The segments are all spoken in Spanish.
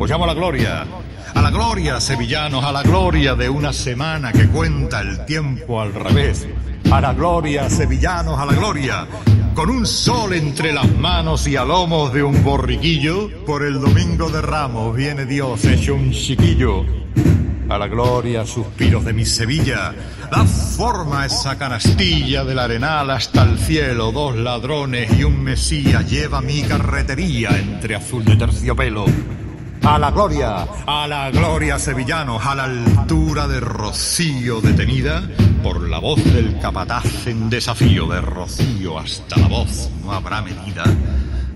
Os llamo a la gloria. A la gloria, sevillanos, a la gloria de una semana que cuenta el tiempo al revés. A la gloria, sevillanos, a la gloria. Con un sol entre las manos y a lomos de un borriquillo, por el domingo de Ramos viene Dios hecho un chiquillo. A la gloria, suspiros de mi Sevilla. Da forma esa canastilla del arenal hasta el cielo. Dos ladrones y un mesías lleva mi carretería entre azul de terciopelo. A la gloria, a la gloria sevillanos, a la altura de Rocío detenida por la voz del capataz en desafío de Rocío hasta la voz no habrá medida.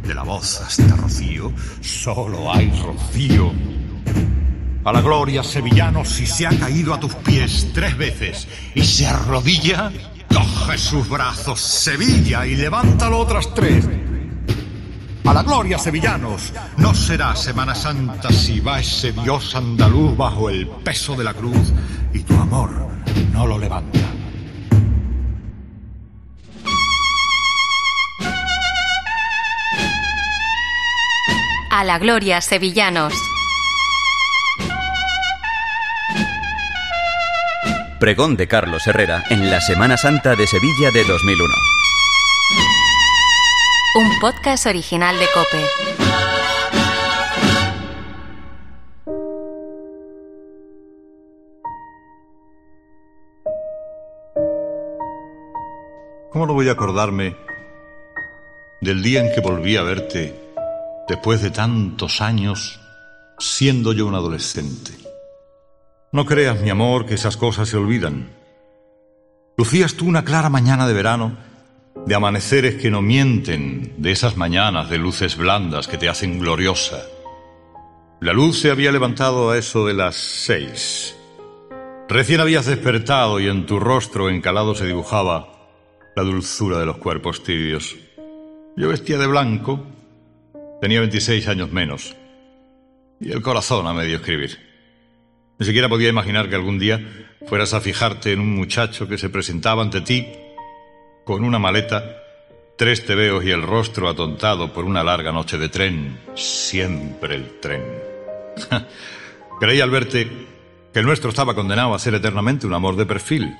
De la voz hasta Rocío solo hay Rocío. A la gloria sevillanos si se ha caído a tus pies tres veces y se arrodilla, coge sus brazos Sevilla y levántalo otras tres. A la gloria, sevillanos. No será Semana Santa si va ese Dios andaluz bajo el peso de la cruz y tu amor no lo levanta. A la gloria, sevillanos. Pregón de Carlos Herrera en la Semana Santa de Sevilla de 2001. Un podcast original de Cope. ¿Cómo no voy a acordarme del día en que volví a verte después de tantos años siendo yo un adolescente? No creas, mi amor, que esas cosas se olvidan. Lucías tú una clara mañana de verano, de amaneceres que no mienten, de esas mañanas de luces blandas que te hacen gloriosa. La luz se había levantado a eso de las seis. Recién habías despertado y en tu rostro encalado se dibujaba la dulzura de los cuerpos tibios. Yo vestía de blanco, tenía 26 años menos, y el corazón a medio escribir. Ni siquiera podía imaginar que algún día fueras a fijarte en un muchacho que se presentaba ante ti con una maleta, tres tebeos y el rostro atontado por una larga noche de tren. Siempre el tren. Creí al verte que el nuestro estaba condenado a ser eternamente un amor de perfil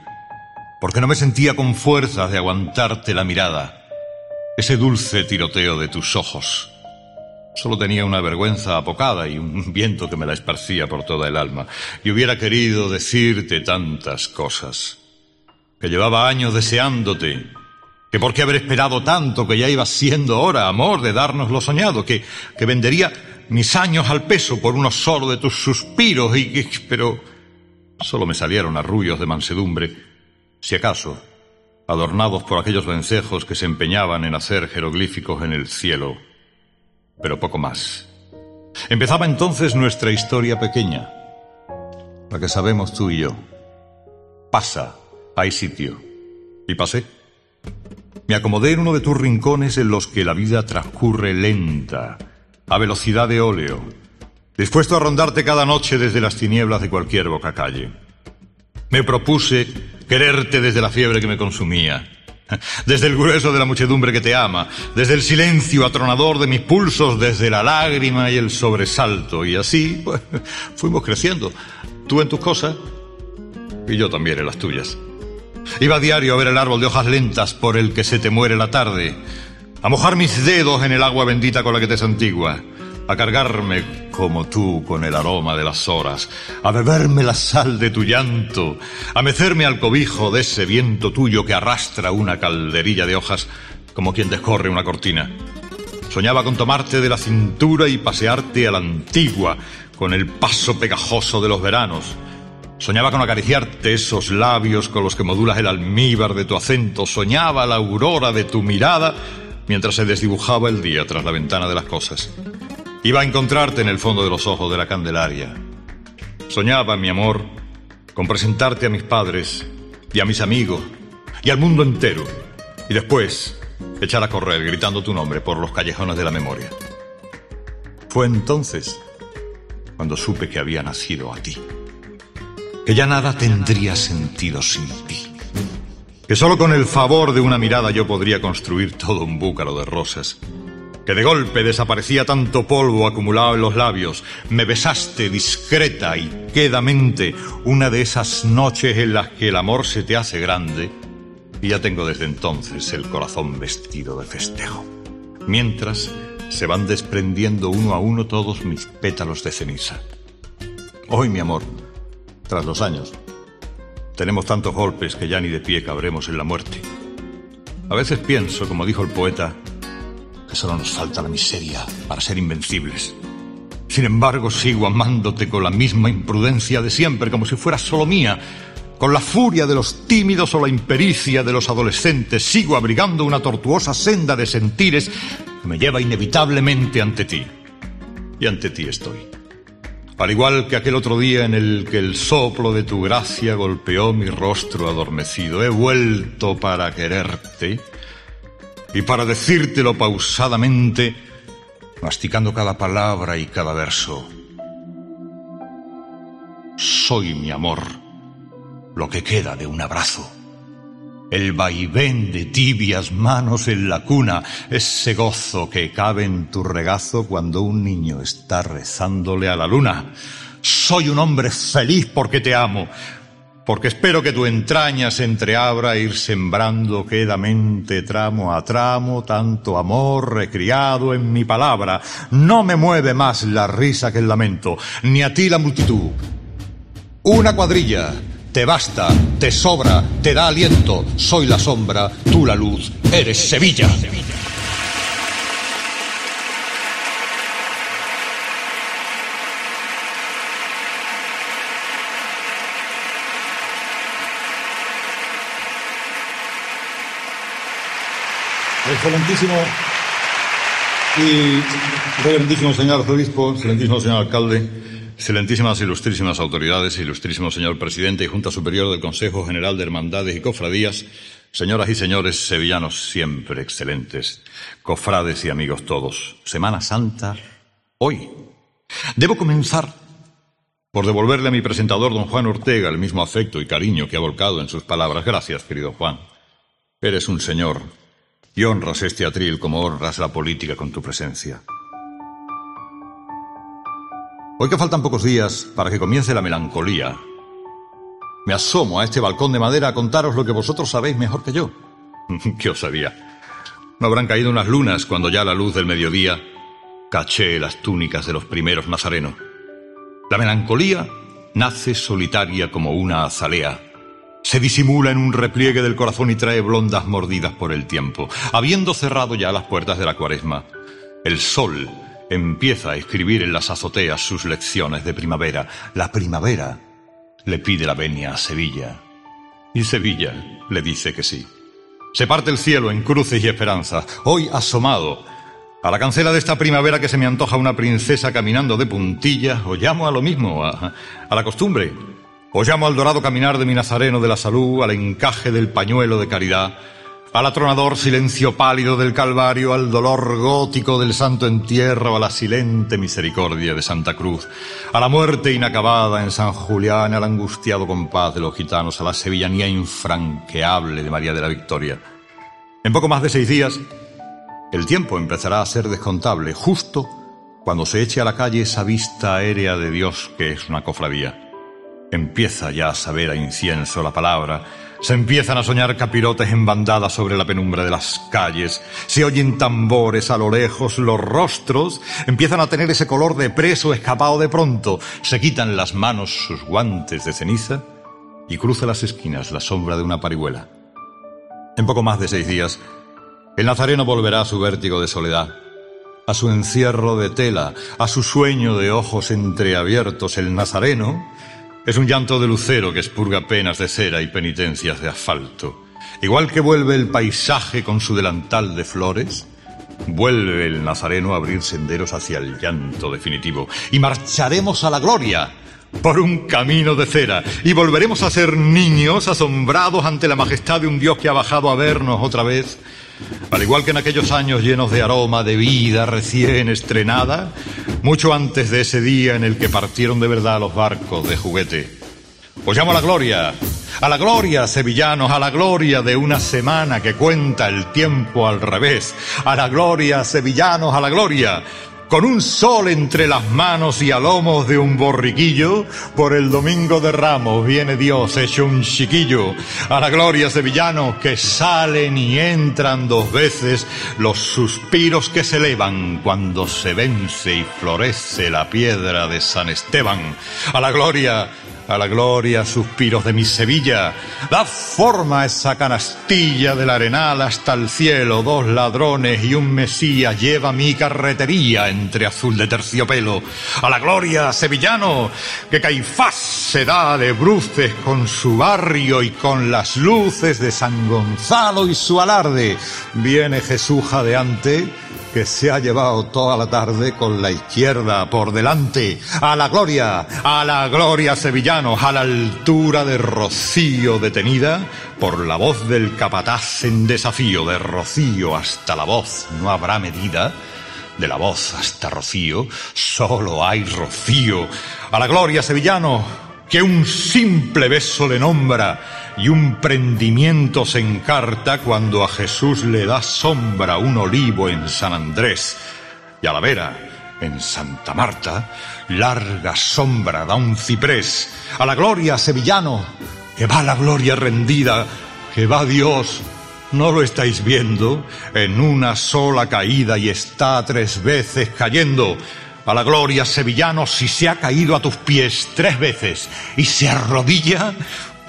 porque no me sentía con fuerzas de aguantarte la mirada, ese dulce tiroteo de tus ojos. Solo tenía una vergüenza apocada y un viento que me la esparcía por toda el alma. Y hubiera querido decirte tantas cosas. Que llevaba años deseándote. Que por qué haber esperado tanto, que ya iba siendo hora, amor, de darnos lo soñado. Que, que vendería mis años al peso por uno solo de tus suspiros y que... Pero solo me salieron arrullos de mansedumbre si acaso, adornados por aquellos vencejos que se empeñaban en hacer jeroglíficos en el cielo, pero poco más. Empezaba entonces nuestra historia pequeña, la que sabemos tú y yo. Pasa, hay sitio. Y pasé. Me acomodé en uno de tus rincones en los que la vida transcurre lenta, a velocidad de óleo, dispuesto a rondarte cada noche desde las tinieblas de cualquier boca calle. Me propuse quererte desde la fiebre que me consumía, desde el grueso de la muchedumbre que te ama, desde el silencio atronador de mis pulsos, desde la lágrima y el sobresalto. Y así pues, fuimos creciendo, tú en tus cosas y yo también en las tuyas. Iba a diario a ver el árbol de hojas lentas por el que se te muere la tarde, a mojar mis dedos en el agua bendita con la que te santigua a cargarme como tú con el aroma de las horas, a beberme la sal de tu llanto, a mecerme al cobijo de ese viento tuyo que arrastra una calderilla de hojas como quien descorre una cortina. Soñaba con tomarte de la cintura y pasearte a la antigua, con el paso pegajoso de los veranos. Soñaba con acariciarte esos labios con los que modulas el almíbar de tu acento. Soñaba la aurora de tu mirada mientras se desdibujaba el día tras la ventana de las cosas. Iba a encontrarte en el fondo de los ojos de la Candelaria. Soñaba, mi amor, con presentarte a mis padres y a mis amigos y al mundo entero. Y después echar a correr gritando tu nombre por los callejones de la memoria. Fue entonces cuando supe que había nacido a ti. Que ya nada tendría sentido sin ti. Que solo con el favor de una mirada yo podría construir todo un búcaro de rosas que de golpe desaparecía tanto polvo acumulado en los labios. Me besaste discreta y quedamente una de esas noches en las que el amor se te hace grande y ya tengo desde entonces el corazón vestido de festejo. Mientras se van desprendiendo uno a uno todos mis pétalos de ceniza. Hoy, mi amor, tras los años, tenemos tantos golpes que ya ni de pie cabremos en la muerte. A veces pienso, como dijo el poeta, que solo nos falta la miseria para ser invencibles. Sin embargo, sigo amándote con la misma imprudencia de siempre, como si fueras solo mía. Con la furia de los tímidos o la impericia de los adolescentes, sigo abrigando una tortuosa senda de sentires que me lleva inevitablemente ante ti. Y ante ti estoy. Al igual que aquel otro día en el que el soplo de tu gracia golpeó mi rostro adormecido, he vuelto para quererte y para decírtelo pausadamente, masticando cada palabra y cada verso. Soy mi amor, lo que queda de un abrazo. El vaivén de tibias manos en la cuna, ese gozo que cabe en tu regazo cuando un niño está rezándole a la luna. Soy un hombre feliz porque te amo, porque espero que tu entraña se entreabra e ir sembrando quedamente tramo a tramo tanto amor recriado en mi palabra. No me mueve más la risa que el lamento, ni a ti la multitud. Una cuadrilla, te basta, te sobra, te da aliento. Soy la sombra, tú la luz, eres Sevilla. Excelentísimo y reverendísimo señor obispo, excelentísimo señor alcalde, excelentísimas ilustrísimas autoridades, ilustrísimo señor presidente y Junta Superior del Consejo General de Hermandades y Cofradías, señoras y señores sevillanos siempre excelentes, cofrades y amigos todos. Semana Santa, hoy. Debo comenzar por devolverle a mi presentador, don Juan Ortega, el mismo afecto y cariño que ha volcado en sus palabras. Gracias, querido Juan. Eres un señor y honras este atril como honras la política con tu presencia. Hoy que faltan pocos días para que comience la melancolía, me asomo a este balcón de madera a contaros lo que vosotros sabéis mejor que yo. ¿Qué os sabía? No habrán caído unas lunas cuando ya la luz del mediodía caché las túnicas de los primeros nazarenos. La melancolía nace solitaria como una azalea se disimula en un repliegue del corazón y trae blondas mordidas por el tiempo. Habiendo cerrado ya las puertas de la cuaresma, el sol empieza a escribir en las azoteas sus lecciones de primavera. La primavera le pide la venia a Sevilla. Y Sevilla le dice que sí. Se parte el cielo en cruces y esperanzas. Hoy asomado a la cancela de esta primavera que se me antoja una princesa caminando de puntillas, o llamo a lo mismo, a, la costumbre os llamo al dorado caminar de mi nazareno de la salud, al encaje del pañuelo de caridad, al atronador silencio pálido del Calvario, al dolor gótico del Santo Entierro, a la silente misericordia de Santa Cruz, a la muerte inacabada en San Julián, al angustiado compás de los gitanos, a la sevillanía infranqueable de María de la Victoria. En poco más de seis días, el tiempo empezará a ser descontable, justo cuando se eche a la calle esa vista aérea de Dios que es una cofradía. Empieza ya a saber a incienso la palabra. Se empiezan a soñar capirotes en bandadas sobre la penumbra de las calles. Se oyen tambores a lo lejos. Los rostros empiezan a tener ese color de preso escapado de pronto. Se quitan las manos sus guantes de ceniza y cruza las esquinas la sombra de una parihuela. En poco más de seis días, el nazareno volverá a su vértigo de soledad, a su encierro de tela, a su sueño de ojos entreabiertos. El nazareno es un llanto de lucero que expurga penas de cera y penitencias de asfalto. Igual que vuelve el paisaje con su delantal de flores, vuelve el nazareno a abrir senderos hacia el llanto definitivo. Y marcharemos a la gloria por un camino de cera. Y volveremos a ser niños asombrados ante la majestad de un Dios que ha bajado a vernos otra vez. Al igual que en aquellos años llenos de aroma, de vida recién estrenada, mucho antes de ese día en el que partieron de verdad los barcos de juguete. Os llamo a la gloria, A la gloria, sevillanos, a la gloria de una semana que cuenta el tiempo al revés. A la gloria, sevillanos, a la gloria con un sol entre las manos y a lomos de un borriquillo, por el domingo de Ramos viene Dios hecho un chiquillo. A la gloria sevillano que salen y entran dos veces los suspiros que se elevan cuando se vence y florece la piedra de San Esteban. A la gloria a la gloria, suspiros de mi Sevilla. Da forma a esa canastilla del arenal hasta el cielo. Dos ladrones y un mesía lleva mi carretería entre azul de terciopelo. A la gloria, sevillano, que Caifás se da de bruces con su barrio y con las luces de San Gonzalo y su alarde. Viene Jesús jadeante que se ha llevado toda la tarde con la izquierda por delante. A la gloria, a la gloria a la altura de Rocío detenida por la voz del capataz en desafío. De Rocío hasta la voz no habrá medida. De la voz hasta Rocío, solo hay Rocío. A la gloria sevillano, que un simple beso le nombra y un prendimiento se encarta cuando a Jesús le da sombra un olivo en San Andrés y a la vera en Santa Marta larga sombra da un ciprés a la gloria sevillano que va la gloria rendida que va Dios ¿No lo estáis viendo? En una sola caída y está tres veces cayendo. A la gloria sevillano si se ha caído a tus pies tres veces y se arrodilla,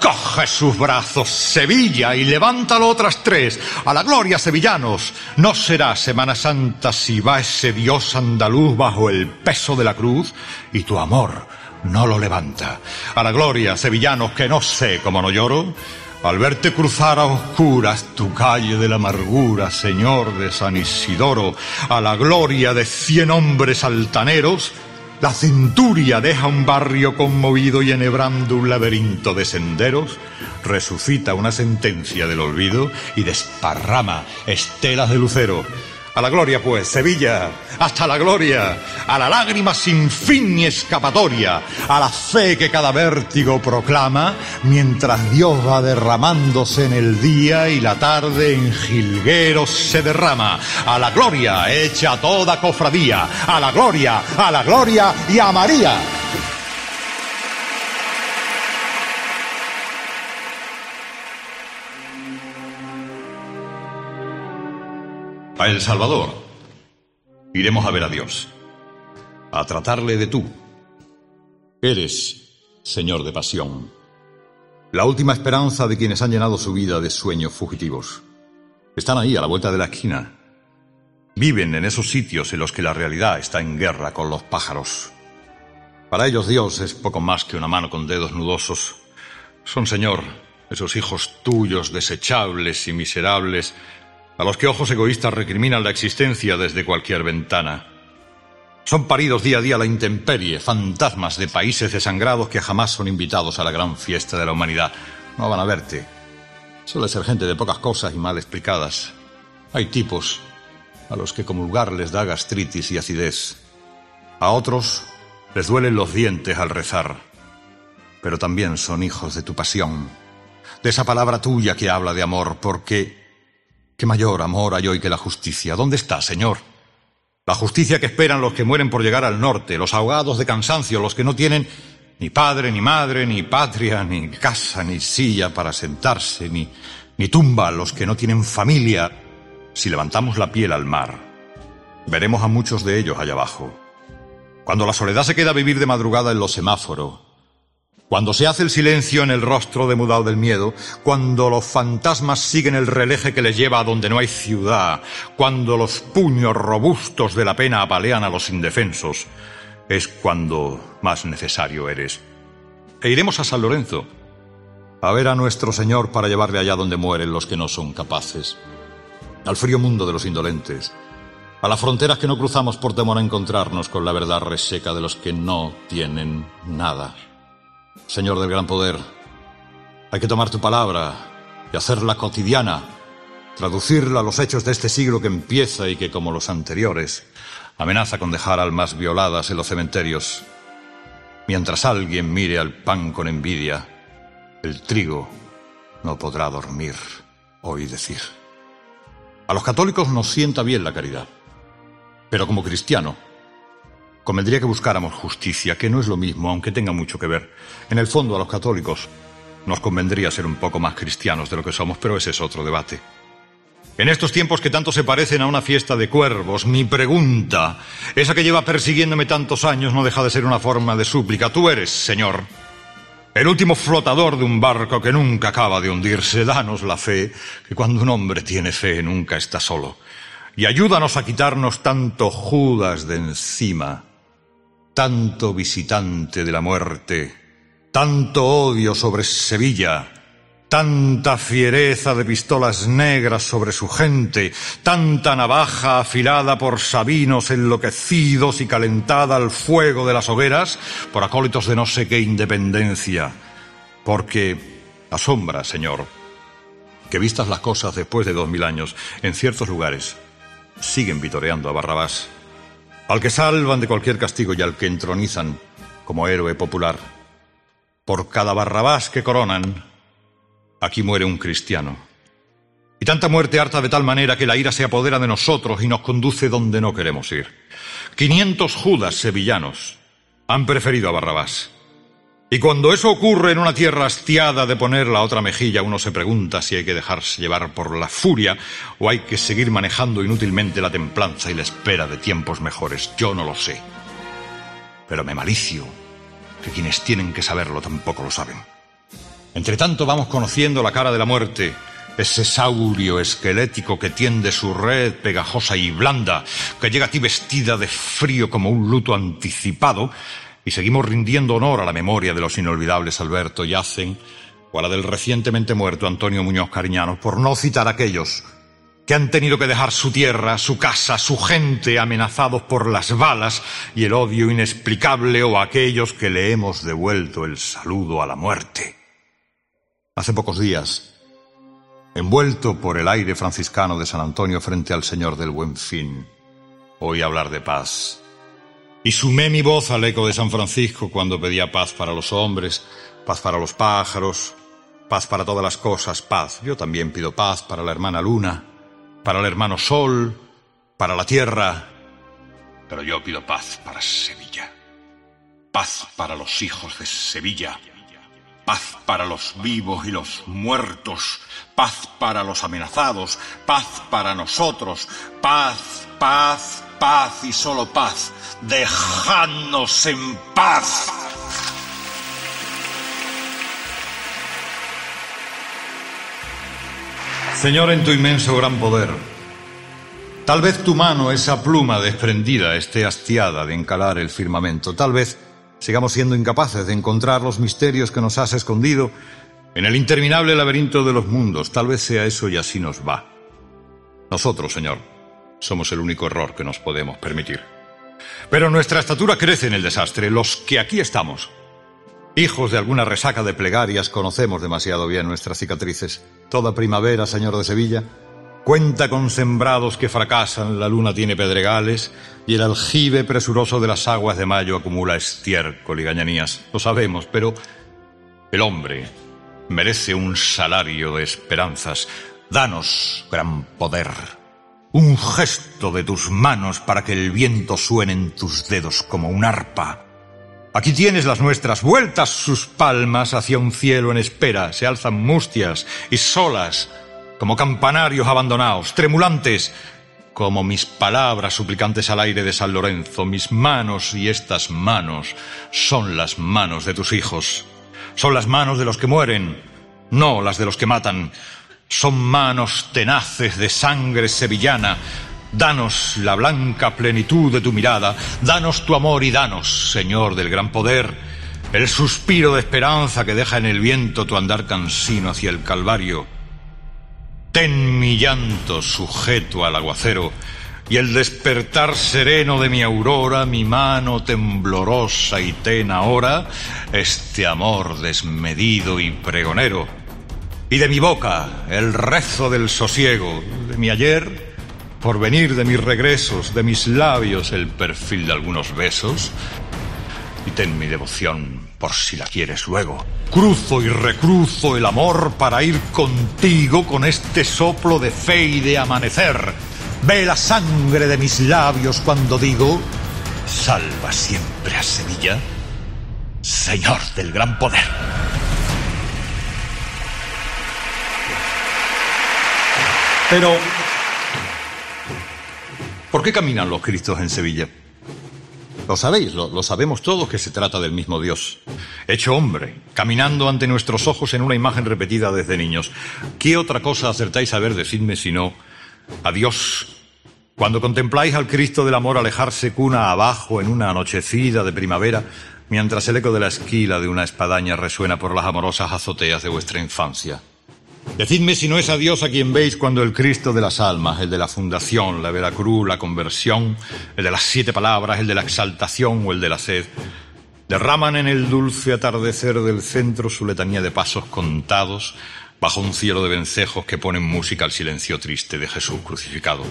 Coge sus brazos, Sevilla, y levántalo otras tres. A la gloria, sevillanos. No será Semana Santa si va ese Dios andaluz bajo el peso de la cruz y tu amor no lo levanta. A la gloria, sevillanos, que no sé cómo no lloro. Al verte cruzar a oscuras tu calle de la amargura, Señor de San Isidoro, a la gloria de cien hombres altaneros, la centuria deja un barrio conmovido y enhebrando un laberinto de senderos, resucita una sentencia del olvido y desparrama estelas de lucero a la gloria, pues, Sevilla, hasta la gloria, a la lágrima sin fin ni escapatoria, a la fe que cada vértigo proclama, mientras Dios va derramándose en el día y la tarde en jilgueros se derrama. A la gloria, hecha toda cofradía, a la gloria, a la gloria y a María. El Salvador. Iremos a ver a Dios, a tratarle de tú. Eres, Señor de pasión, la última esperanza de quienes han llenado su vida de sueños fugitivos. Están ahí, a la vuelta de la esquina. Viven en esos sitios en los que la realidad está en guerra con los pájaros. Para ellos Dios es poco más que una mano con dedos nudosos. Son, Señor, esos hijos tuyos desechables y miserables a los que ojos egoístas recriminan la existencia desde cualquier ventana. Son paridos día a día la intemperie, fantasmas de países desangrados que jamás son invitados a la gran fiesta de la humanidad. No van a verte. Suele ser gente de pocas cosas y mal explicadas. Hay tipos a los que comulgar les da gastritis y acidez. A otros les duelen los dientes al rezar. Pero también son hijos de tu pasión, de esa palabra tuya que habla de amor, porque ¿Qué mayor amor hay hoy que la justicia? ¿Dónde está, Señor? La justicia que esperan los que mueren por llegar al norte, los ahogados de cansancio, los que no tienen ni padre, ni madre, ni patria, ni casa, ni silla para sentarse, ni, ni tumba, los que no tienen familia. Si levantamos la piel al mar, veremos a muchos de ellos allá abajo. Cuando la soledad se queda a vivir de madrugada en los semáforos, cuando se hace el silencio en el rostro demudado del miedo, cuando los fantasmas siguen el releje que les lleva a donde no hay ciudad, cuando los puños robustos de la pena apalean a los indefensos, es cuando más necesario eres. E iremos a San Lorenzo, a ver a nuestro Señor para llevarle allá donde mueren los que no son capaces, al frío mundo de los indolentes, a las fronteras que no cruzamos por temor a encontrarnos con la verdad reseca de los que no tienen nada. Señor del gran poder, hay que tomar tu palabra y hacerla cotidiana, traducirla a los hechos de este siglo que empieza y que, como los anteriores, amenaza con dejar almas violadas en los cementerios, mientras alguien mire al pan con envidia el trigo no podrá dormir, oí decir. A los católicos nos sienta bien la caridad, pero como cristiano, convendría que buscáramos justicia, que no es lo mismo, aunque tenga mucho que ver. En el fondo, a los católicos nos convendría ser un poco más cristianos de lo que somos, pero ese es otro debate. En estos tiempos que tanto se parecen a una fiesta de cuervos, mi pregunta, esa que lleva persiguiéndome tantos años, no deja de ser una forma de súplica. Tú eres, Señor, el último flotador de un barco que nunca acaba de hundirse. Danos la fe, que cuando un hombre tiene fe nunca está solo. Y ayúdanos a quitarnos tanto Judas de encima, tanto visitante de la muerte, tanto odio sobre Sevilla, Tanta fiereza de pistolas negras sobre su gente, tanta navaja afilada por sabinos enloquecidos y calentada al fuego de las hogueras por acólitos de no sé qué independencia. Porque asombra, Señor, que vistas las cosas después de dos mil años, en ciertos lugares siguen vitoreando a Barrabás, al que salvan de cualquier castigo y al que entronizan como héroe popular. Por cada Barrabás que coronan, Aquí muere un cristiano. Y tanta muerte harta de tal manera que la ira se apodera de nosotros y nos conduce donde no queremos ir. Quinientos judas sevillanos han preferido a Barrabás. Y cuando eso ocurre en una tierra hastiada de poner la otra mejilla, uno se pregunta si hay que dejarse llevar por la furia o hay que seguir manejando inútilmente la templanza y la espera de tiempos mejores. Yo no lo sé. Pero me malicio que quienes tienen que saberlo tampoco lo saben. Entre tanto vamos conociendo la cara de la muerte, ese saurio esquelético que tiende su red pegajosa y blanda, que llega a ti vestida de frío como un luto anticipado, y seguimos rindiendo honor a la memoria de los inolvidables Alberto Yacen o a la del recientemente muerto Antonio Muñoz Cariñano, por no citar a aquellos que han tenido que dejar su tierra, su casa, su gente amenazados por las balas y el odio inexplicable o aquellos que le hemos devuelto el saludo a la muerte. Hace pocos días, envuelto por el aire franciscano de San Antonio frente al Señor del Buen Fin, oí hablar de paz. Y sumé mi voz al eco de San Francisco cuando pedía paz para los hombres, paz para los pájaros, paz para todas las cosas, paz. Yo también pido paz para la hermana Luna, para el hermano Sol, para la tierra. Pero yo pido paz para Sevilla. Paz para los hijos de Sevilla paz para los vivos y los muertos, paz para los amenazados, paz para nosotros, paz, paz, paz y solo paz. Dejadnos en paz. Señor, en tu inmenso gran poder, tal vez tu mano, esa pluma desprendida, esté hastiada de encalar el firmamento, tal vez sigamos siendo incapaces de encontrar los misterios que nos has escondido en el interminable laberinto de los mundos. Tal vez sea eso y así nos va. Nosotros, Señor, somos el único error que nos podemos permitir. Pero nuestra estatura crece en el desastre. Los que aquí estamos, hijos de alguna resaca de plegarias, conocemos demasiado bien nuestras cicatrices. Toda primavera, Señor de Sevilla, Cuenta con sembrados que fracasan, la luna tiene pedregales y el aljibe presuroso de las aguas de mayo acumula estiércol y gañanías. Lo sabemos, pero el hombre merece un salario de esperanzas. Danos, gran poder, un gesto de tus manos para que el viento suene en tus dedos como un arpa. Aquí tienes las nuestras, vueltas sus palmas hacia un cielo en espera, se alzan mustias y solas como campanarios abandonados, tremulantes, como mis palabras suplicantes al aire de San Lorenzo, mis manos y estas manos son las manos de tus hijos, son las manos de los que mueren, no las de los que matan, son manos tenaces de sangre sevillana, danos la blanca plenitud de tu mirada, danos tu amor y danos, Señor del gran poder, el suspiro de esperanza que deja en el viento tu andar cansino hacia el Calvario, Ten mi llanto sujeto al aguacero y el despertar sereno de mi aurora, mi mano temblorosa y ten ahora este amor desmedido y pregonero. Y de mi boca el rezo del sosiego, de mi ayer, por venir de mis regresos, de mis labios el perfil de algunos besos, y ten mi devoción por si la quieres luego. Cruzo y recruzo el amor para ir contigo con este soplo de fe y de amanecer. Ve la sangre de mis labios cuando digo, salva siempre a Sevilla, Señor del gran poder. Pero, ¿por qué caminan los Cristos en Sevilla? Lo sabéis, lo, sabemos todos que se trata del mismo Dios, hecho hombre, caminando ante nuestros ojos en una imagen repetida desde niños. ¿Qué otra cosa acertáis a ver, decidme si no, a Dios? Cuando contempláis al Cristo del amor alejarse cuna abajo en una anochecida de primavera, mientras el eco de la esquila de una espadaña resuena por las amorosas azoteas de vuestra infancia. Decidme si no es a Dios a quien veis cuando el Cristo de las almas, el de la fundación, la Veracruz, la conversión, el de las siete palabras, el de la exaltación o el de la sed, derraman en el dulce atardecer del centro su letanía de pasos contados bajo un cielo de vencejos que ponen música al silencio triste de Jesús crucificado.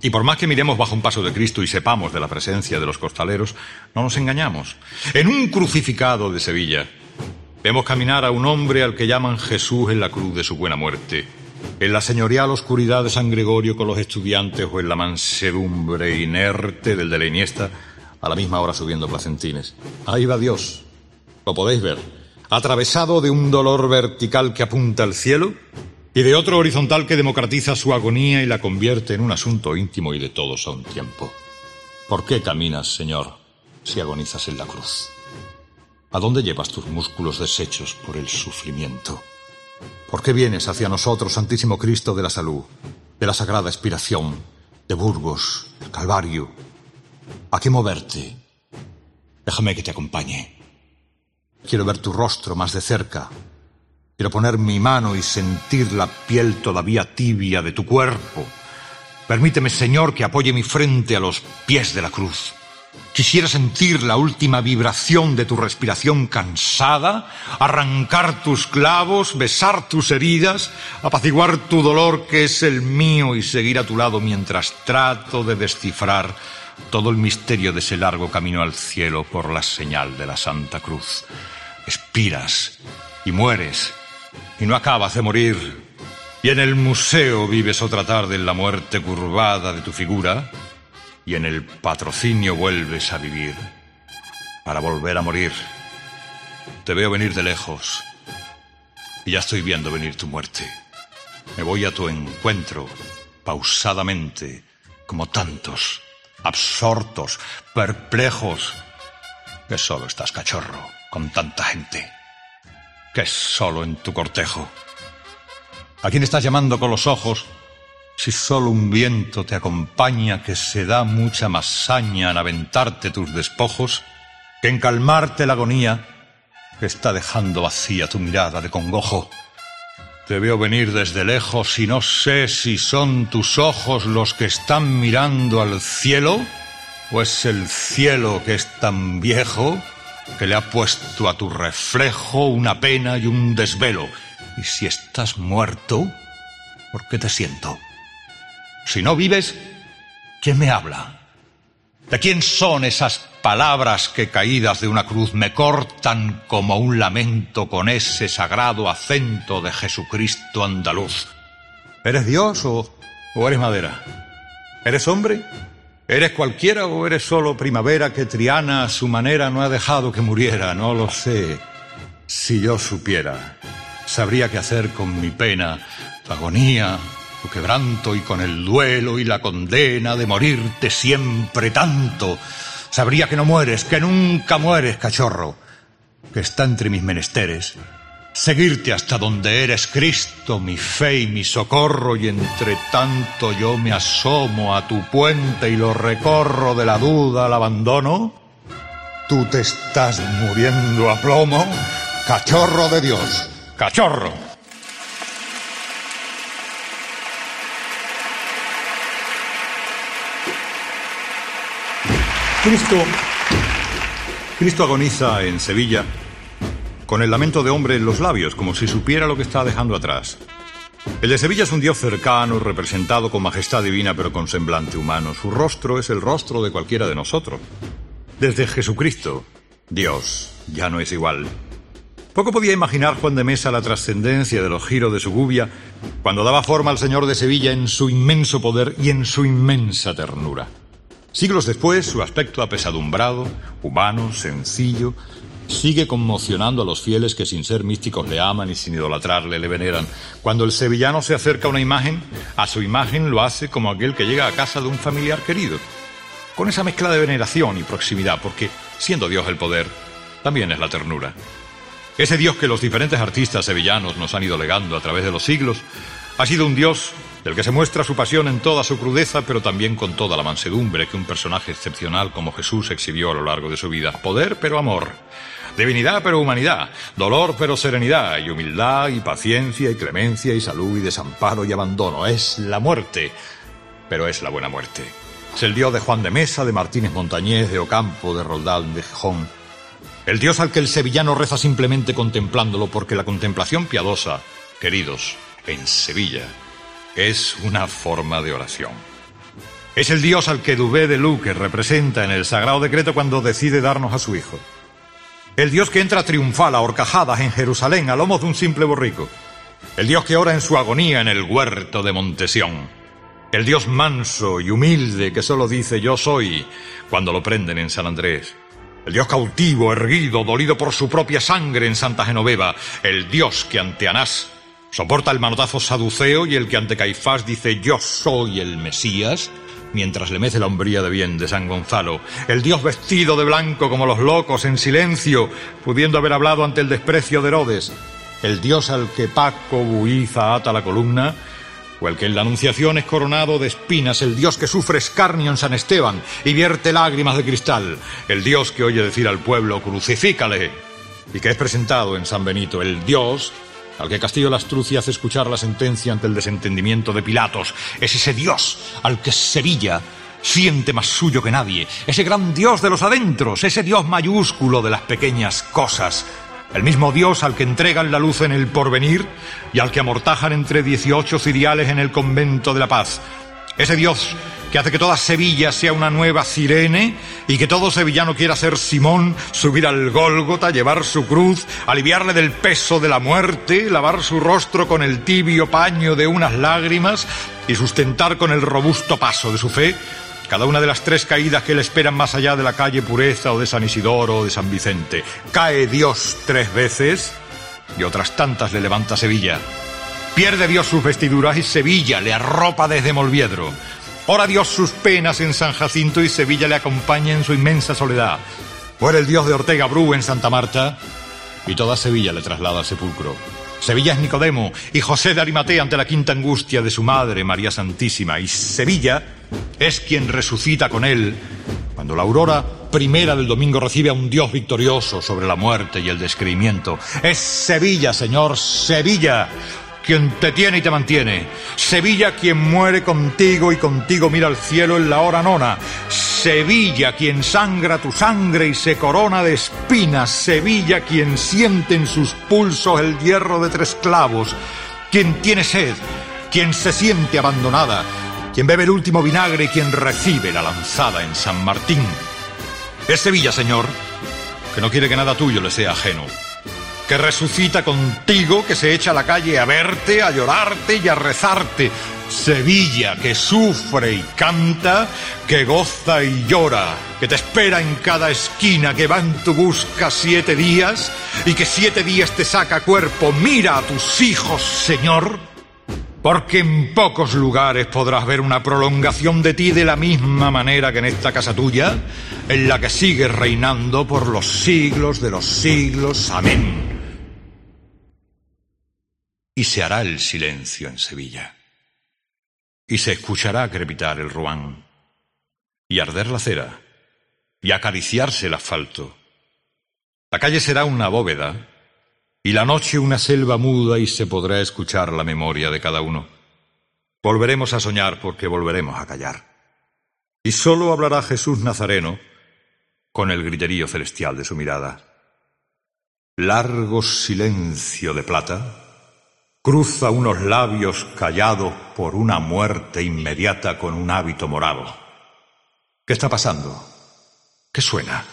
Y por más que miremos bajo un paso de Cristo y sepamos de la presencia de los costaleros, no nos engañamos. En un crucificado de Sevilla, Vemos caminar a un hombre al que llaman Jesús en la cruz de su buena muerte, en la señorial oscuridad de San Gregorio con los estudiantes o en la mansedumbre inerte del de la Iniesta, a la misma hora subiendo placentines. Ahí va Dios, lo podéis ver, atravesado de un dolor vertical que apunta al cielo y de otro horizontal que democratiza su agonía y la convierte en un asunto íntimo y de todos a un tiempo. ¿Por qué caminas, Señor, si agonizas en la cruz? ¿A dónde llevas tus músculos deshechos por el sufrimiento? ¿Por qué vienes hacia nosotros, Santísimo Cristo de la Salud, de la Sagrada Expiración, de Burgos, del Calvario? ¿A qué moverte? Déjame que te acompañe. Quiero ver tu rostro más de cerca. Quiero poner mi mano y sentir la piel todavía tibia de tu cuerpo. Permíteme, Señor, que apoye mi frente a los pies de la cruz. Quisiera sentir la última vibración de tu respiración cansada, arrancar tus clavos, besar tus heridas, apaciguar tu dolor que es el mío y seguir a tu lado mientras trato de descifrar todo el misterio de ese largo camino al cielo por la señal de la Santa Cruz. Expiras y mueres y no acabas de morir. Y en el museo vives otra tarde en la muerte curvada de tu figura, y en el patrocinio vuelves a vivir para volver a morir. Te veo venir de lejos y ya estoy viendo venir tu muerte. Me voy a tu encuentro pausadamente, como tantos, absortos, perplejos, que solo estás cachorro con tanta gente, que solo en tu cortejo. ¿A quién estás llamando con los ojos si solo un viento te acompaña que se da mucha más saña en aventarte tus despojos que en calmarte la agonía que está dejando vacía tu mirada de congojo. Te veo venir desde lejos y no sé si son tus ojos los que están mirando al cielo o es el cielo que es tan viejo que le ha puesto a tu reflejo una pena y un desvelo. Y si estás muerto, ¿por qué te siento? Si no vives, ¿quién me habla? ¿De quién son esas palabras que caídas de una cruz me cortan como un lamento con ese sagrado acento de Jesucristo andaluz? ¿Eres Dios o, o eres madera? ¿Eres hombre? ¿Eres cualquiera o eres solo primavera que Triana a su manera no ha dejado que muriera? No lo sé. Si yo supiera, sabría qué hacer con mi pena, agonía, quebranto y con el duelo y la condena de morirte siempre tanto, sabría que no mueres, que nunca mueres, cachorro, que está entre mis menesteres. Seguirte hasta donde eres Cristo, mi fe y mi socorro, y entre tanto yo me asomo a tu puente y lo recorro de la duda al abandono. Tú te estás muriendo a plomo, cachorro de Dios, cachorro. Cristo, Cristo agoniza en Sevilla con el lamento de hombre en los labios, como si supiera lo que está dejando atrás. El de Sevilla es un dios cercano, representado con majestad divina pero con semblante humano. Su rostro es el rostro de cualquiera de nosotros. Desde Jesucristo, Dios, ya no es igual. Poco podía imaginar Juan de Mesa la trascendencia de los giros de su gubia cuando daba forma al señor de Sevilla en su inmenso poder y en su inmensa ternura. Siglos después, su aspecto apesadumbrado, humano, sencillo, sigue conmocionando a los fieles que sin ser místicos le aman y sin idolatrarle le veneran. Cuando el sevillano se acerca a una imagen, a su imagen lo hace como aquel que llega a casa de un familiar querido, con esa mezcla de veneración y proximidad, porque siendo Dios el poder, también es la ternura. Ese Dios que los diferentes artistas sevillanos nos han ido legando a través de los siglos, ha sido un Dios del que se muestra su pasión en toda su crudeza, pero también con toda la mansedumbre que un personaje excepcional como Jesús exhibió a lo largo de su vida. Poder, pero amor. Divinidad, pero humanidad. Dolor, pero serenidad. Y humildad, y paciencia, y clemencia, y salud, y desamparo, y abandono. Es la muerte, pero es la buena muerte. Es el Dios de Juan de Mesa, de Martínez Montañés, de Ocampo, de Roldán, de Gijón el Dios al que el sevillano reza simplemente contemplándolo, porque la contemplación piadosa, queridos, en Sevilla, es una forma de oración. Es el Dios al que Dubé de Luque representa en el Sagrado Decreto cuando decide darnos a su Hijo. El Dios que entra triunfal a horcajadas en Jerusalén a lomos de un simple borrico. El Dios que ora en su agonía en el huerto de Montesión. El Dios manso y humilde que solo dice yo soy cuando lo prenden en San Andrés. El Dios cautivo, erguido, dolido por su propia sangre en Santa Genoveva. El Dios que ante Anás soporta el manotazo saduceo y el que ante Caifás dice yo soy el Mesías mientras le mece la hombría de bien de San Gonzalo. El Dios vestido de blanco como los locos, en silencio, pudiendo haber hablado ante el desprecio de Herodes. El Dios al que Paco Buiza ata la columna o el que en la Anunciación es coronado de espinas, el Dios que sufre escarnio en San Esteban y vierte lágrimas de cristal, el Dios que oye decir al pueblo, crucifícale, y que es presentado en San Benito, el Dios al que Castillo Lastrucci hace escuchar la sentencia ante el desentendimiento de Pilatos, es ese Dios al que Sevilla siente más suyo que nadie, ese gran Dios de los adentros, ese Dios mayúsculo de las pequeñas cosas, el mismo Dios al que entregan la luz en el porvenir y al que amortajan entre 18 ciriales en el convento de la paz. Ese Dios que hace que toda Sevilla sea una nueva Cirene y que todo sevillano quiera ser Simón, subir al Gólgota, llevar su cruz, aliviarle del peso de la muerte, lavar su rostro con el tibio paño de unas lágrimas y sustentar con el robusto paso de su fe cada una de las tres caídas que le esperan más allá de la calle Pureza o de San Isidoro o de San Vicente. Cae Dios tres veces y otras tantas le levanta Sevilla. Pierde Dios sus vestiduras y Sevilla le arropa desde Molviedro. Ora Dios sus penas en San Jacinto y Sevilla le acompaña en su inmensa soledad. Muere el Dios de Ortega Bru en Santa Marta y toda Sevilla le traslada al sepulcro. Sevilla es Nicodemo y José de Arimatea ante la quinta angustia de su madre, María Santísima. Y Sevilla es quien resucita con él cuando la aurora primera del domingo recibe a un Dios victorioso sobre la muerte y el descreimiento. Es Sevilla, Señor, Sevilla, quien te tiene y te mantiene. Sevilla quien muere contigo y contigo mira al cielo en la hora nona. Sevilla quien sangra tu sangre y se corona de espinas. Sevilla quien siente en sus pulsos el hierro de tres clavos. Quien tiene sed, quien se siente abandonada quien bebe el último vinagre y quien recibe la lanzada en San Martín. Es Sevilla, Señor, que no quiere que nada tuyo le sea ajeno, que resucita contigo, que se echa a la calle a verte, a llorarte y a rezarte. Sevilla, que sufre y canta, que goza y llora, que te espera en cada esquina, que va en tu busca siete días y que siete días te saca cuerpo. Mira a tus hijos, Señor porque en pocos lugares podrás ver una prolongación de ti de la misma manera que en esta casa tuya, en la que sigues reinando por los siglos de los siglos. Amén. Y se hará el silencio en Sevilla, y se escuchará crepitar el ruán, y arder la cera, y acariciarse el asfalto. La calle será una bóveda, y la noche una selva muda y se podrá escuchar la memoria de cada uno. Volveremos a soñar porque volveremos a callar. Y sólo hablará Jesús Nazareno con el griterío celestial de su mirada. Largo silencio de plata cruza unos labios callados por una muerte inmediata con un hábito morado. ¿Qué está pasando? ¿Qué suena?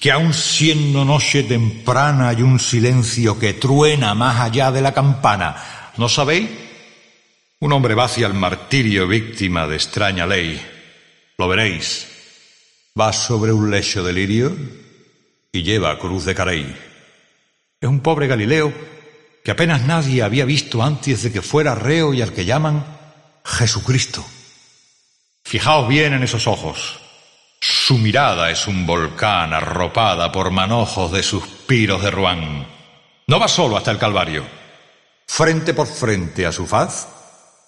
que aun siendo noche temprana hay un silencio que truena más allá de la campana. ¿No sabéis? Un hombre va hacia el martirio víctima de extraña ley. Lo veréis. Va sobre un lecho de lirio y lleva cruz de carey. Es un pobre Galileo que apenas nadie había visto antes de que fuera reo y al que llaman Jesucristo. Fijaos bien en esos ojos. Su mirada es un volcán arropada por manojos de suspiros de Ruán. No va solo hasta el Calvario. Frente por frente a su faz,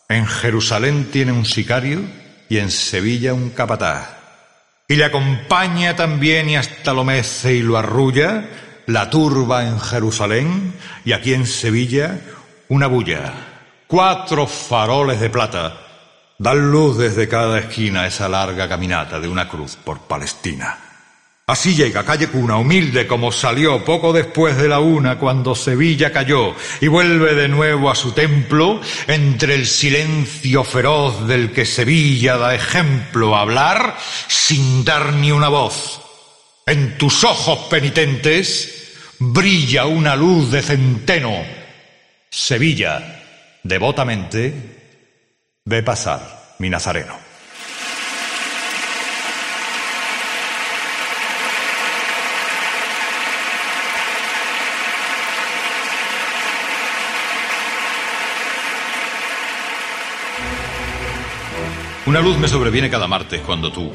en Jerusalén tiene un sicario y en Sevilla un capataz. Y le acompaña también y hasta lo mece y lo arrulla la turba en Jerusalén y aquí en Sevilla una bulla. Cuatro faroles de plata dan luz desde cada esquina esa larga caminata de una cruz por Palestina. Así llega calle Cuna, humilde como salió poco después de la una cuando Sevilla cayó, y vuelve de nuevo a su templo entre el silencio feroz del que Sevilla da ejemplo a hablar sin dar ni una voz. En tus ojos penitentes brilla una luz de centeno. Sevilla, devotamente, ve pasar mi nazareno. Una luz me sobreviene cada martes cuando tú,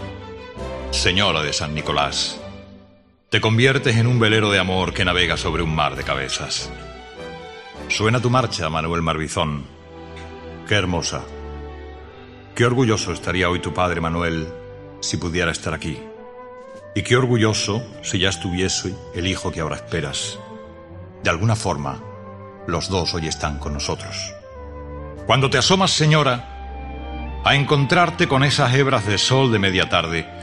señora de San Nicolás, te conviertes en un velero de amor que navega sobre un mar de cabezas. Suena tu marcha, Manuel Marbizón. Qué hermosa. Qué orgulloso estaría hoy tu padre, Manuel, si pudiera estar aquí. Y qué orgulloso si ya estuviese el hijo que ahora esperas. De alguna forma, los dos hoy están con nosotros. Cuando te asomas, señora, a encontrarte con esas hebras de sol de media tarde.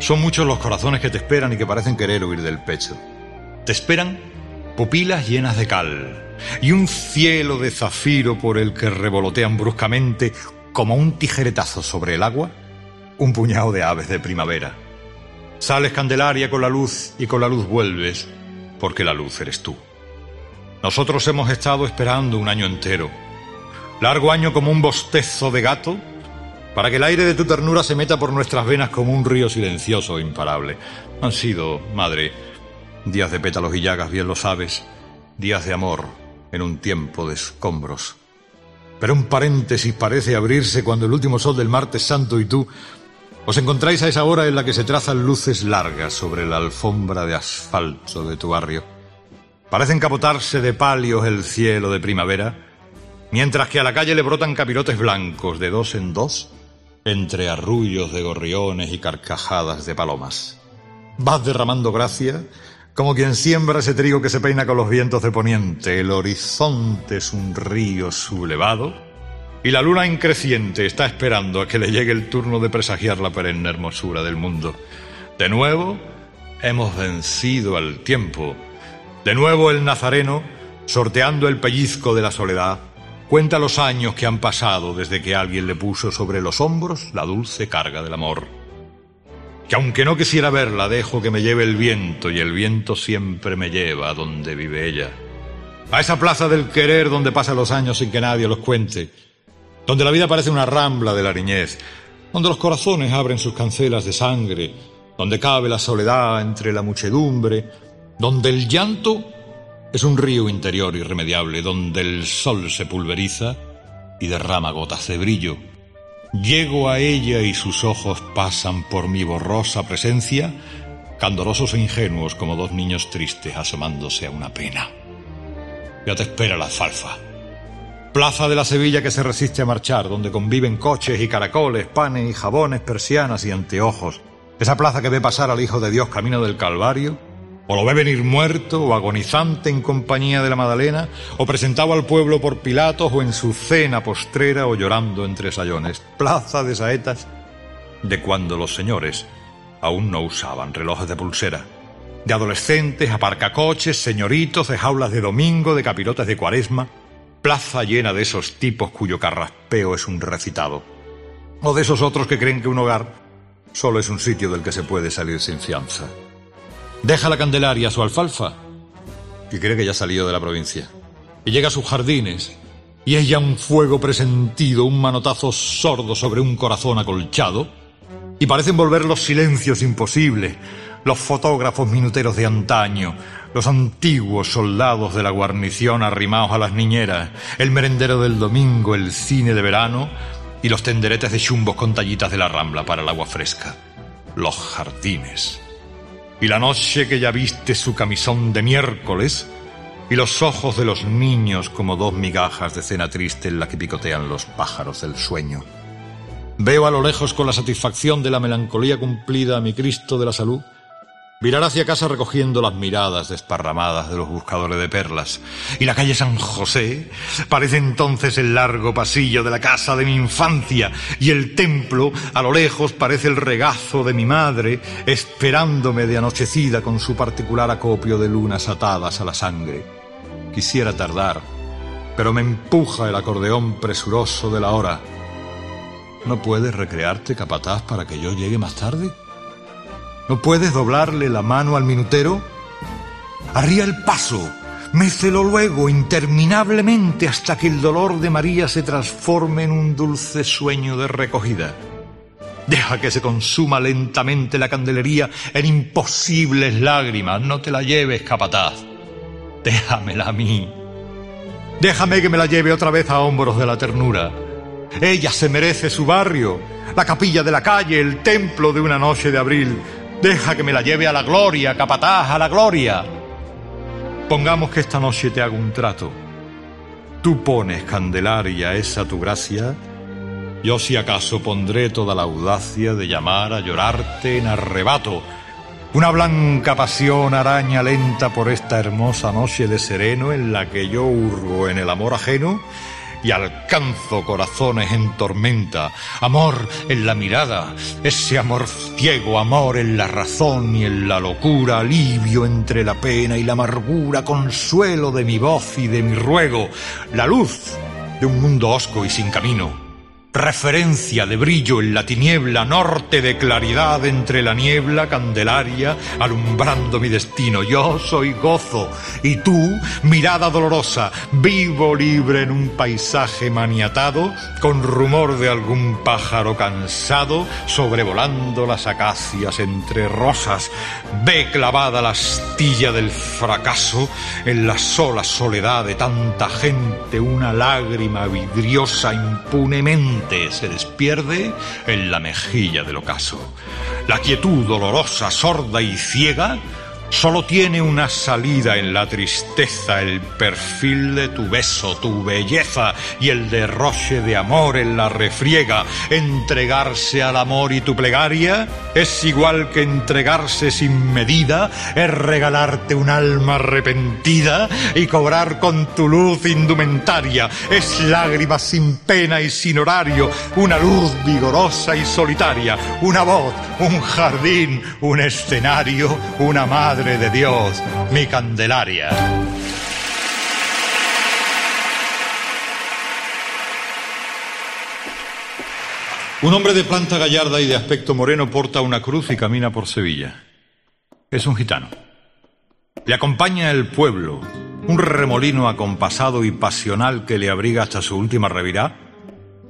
Son muchos los corazones que te esperan y que parecen querer huir del pecho. Te esperan pupilas llenas de cal y un cielo de zafiro por el que revolotean bruscamente, como un tijeretazo sobre el agua, un puñado de aves de primavera. Sales Candelaria con la luz y con la luz vuelves, porque la luz eres tú. Nosotros hemos estado esperando un año entero, largo año como un bostezo de gato para que el aire de tu ternura se meta por nuestras venas como un río silencioso e imparable. Han sido, madre, días de pétalos y llagas, bien lo sabes, días de amor en un tiempo de escombros. Pero un paréntesis parece abrirse cuando el último sol del martes santo y tú os encontráis a esa hora en la que se trazan luces largas sobre la alfombra de asfalto de tu barrio. Parece encapotarse de palios el cielo de primavera, mientras que a la calle le brotan capirotes blancos de dos en dos entre arrullos de gorriones y carcajadas de palomas. Vas derramando gracia como quien siembra ese trigo que se peina con los vientos de poniente. El horizonte es un río sublevado y la luna increciente está esperando a que le llegue el turno de presagiar la perenne hermosura del mundo. De nuevo, hemos vencido al tiempo. De nuevo el nazareno, sorteando el pellizco de la soledad, Cuenta los años que han pasado desde que alguien le puso sobre los hombros la dulce carga del amor. Que aunque no quisiera verla, dejo que me lleve el viento y el viento siempre me lleva a donde vive ella. A esa plaza del querer donde pasan los años sin que nadie los cuente. Donde la vida parece una rambla de la niñez. Donde los corazones abren sus cancelas de sangre. Donde cabe la soledad entre la muchedumbre. Donde el llanto es un río interior irremediable donde el sol se pulveriza y derrama gotas de brillo. Llego a ella y sus ojos pasan por mi borrosa presencia, candorosos e ingenuos como dos niños tristes asomándose a una pena. Ya te espera la alfalfa. Plaza de la Sevilla que se resiste a marchar, donde conviven coches y caracoles, panes y jabones, persianas y anteojos. Esa plaza que ve pasar al Hijo de Dios camino del Calvario o lo ve venir muerto o agonizante en compañía de la Madalena, o presentado al pueblo por Pilatos, o en su cena postrera, o llorando entre sayones. Plaza de saetas de cuando los señores aún no usaban relojes de pulsera. De adolescentes, aparcacoches, señoritos, de jaulas de domingo, de capirotes de cuaresma. Plaza llena de esos tipos cuyo carraspeo es un recitado. O de esos otros que creen que un hogar solo es un sitio del que se puede salir sin fianza. Deja la Candelaria su alfalfa y cree que ya ha salido de la provincia. Y llega a sus jardines y es ya un fuego presentido, un manotazo sordo sobre un corazón acolchado y parecen volver los silencios imposibles, los fotógrafos minuteros de antaño, los antiguos soldados de la guarnición arrimados a las niñeras, el merendero del domingo, el cine de verano y los tenderetes de chumbos con tallitas de la rambla para el agua fresca, los jardines. Y la noche que ya viste su camisón de miércoles y los ojos de los niños como dos migajas de cena triste en la que picotean los pájaros del sueño. Veo a lo lejos con la satisfacción de la melancolía cumplida a mi Cristo de la salud Virar hacia casa recogiendo las miradas desparramadas de los buscadores de perlas. Y la calle San José parece entonces el largo pasillo de la casa de mi infancia. Y el templo, a lo lejos, parece el regazo de mi madre, esperándome de anochecida con su particular acopio de lunas atadas a la sangre. Quisiera tardar, pero me empuja el acordeón presuroso de la hora. ¿No puedes recrearte, capataz, para que yo llegue más tarde? ¿No puedes doblarle la mano al minutero? Arría el paso, mécelo luego interminablemente hasta que el dolor de María se transforme en un dulce sueño de recogida. Deja que se consuma lentamente la candelería en imposibles lágrimas. No te la lleves, capataz. Déjamela a mí. Déjame que me la lleve otra vez a hombros de la ternura. Ella se merece su barrio, la capilla de la calle, el templo de una noche de abril. Deja que me la lleve a la gloria, capataz, a la gloria. Pongamos que esta noche te hago un trato. Tú pones Candelaria esa tu gracia, yo si acaso pondré toda la audacia de llamar a llorarte en arrebato. Una blanca pasión araña lenta por esta hermosa noche de sereno en la que yo hurgo en el amor ajeno y alcanzo corazones en tormenta, amor en la mirada, ese amor ciego, amor en la razón y en la locura, alivio entre la pena y la amargura, consuelo de mi voz y de mi ruego, la luz de un mundo hosco y sin camino referencia de brillo en la tiniebla, norte de claridad entre la niebla candelaria, alumbrando mi destino. Yo soy gozo y tú, mirada dolorosa, vivo libre en un paisaje maniatado, con rumor de algún pájaro cansado, sobrevolando las acacias entre rosas. Ve clavada la astilla del fracaso en la sola soledad de tanta gente, una lágrima vidriosa impunemente se despierde en la mejilla del ocaso. La quietud dolorosa, sorda y ciega Solo tiene una salida en la tristeza, el perfil de tu beso, tu belleza y el derroche de amor en la refriega. Entregarse al amor y tu plegaria es igual que entregarse sin medida, es regalarte un alma arrepentida y cobrar con tu luz indumentaria. Es lágrimas sin pena y sin horario, una luz vigorosa y solitaria, una voz, un jardín, un escenario, una madre de Dios, mi Candelaria. Un hombre de planta gallarda y de aspecto moreno porta una cruz y camina por Sevilla. Es un gitano. Le acompaña el pueblo, un remolino acompasado y pasional que le abriga hasta su última revirá,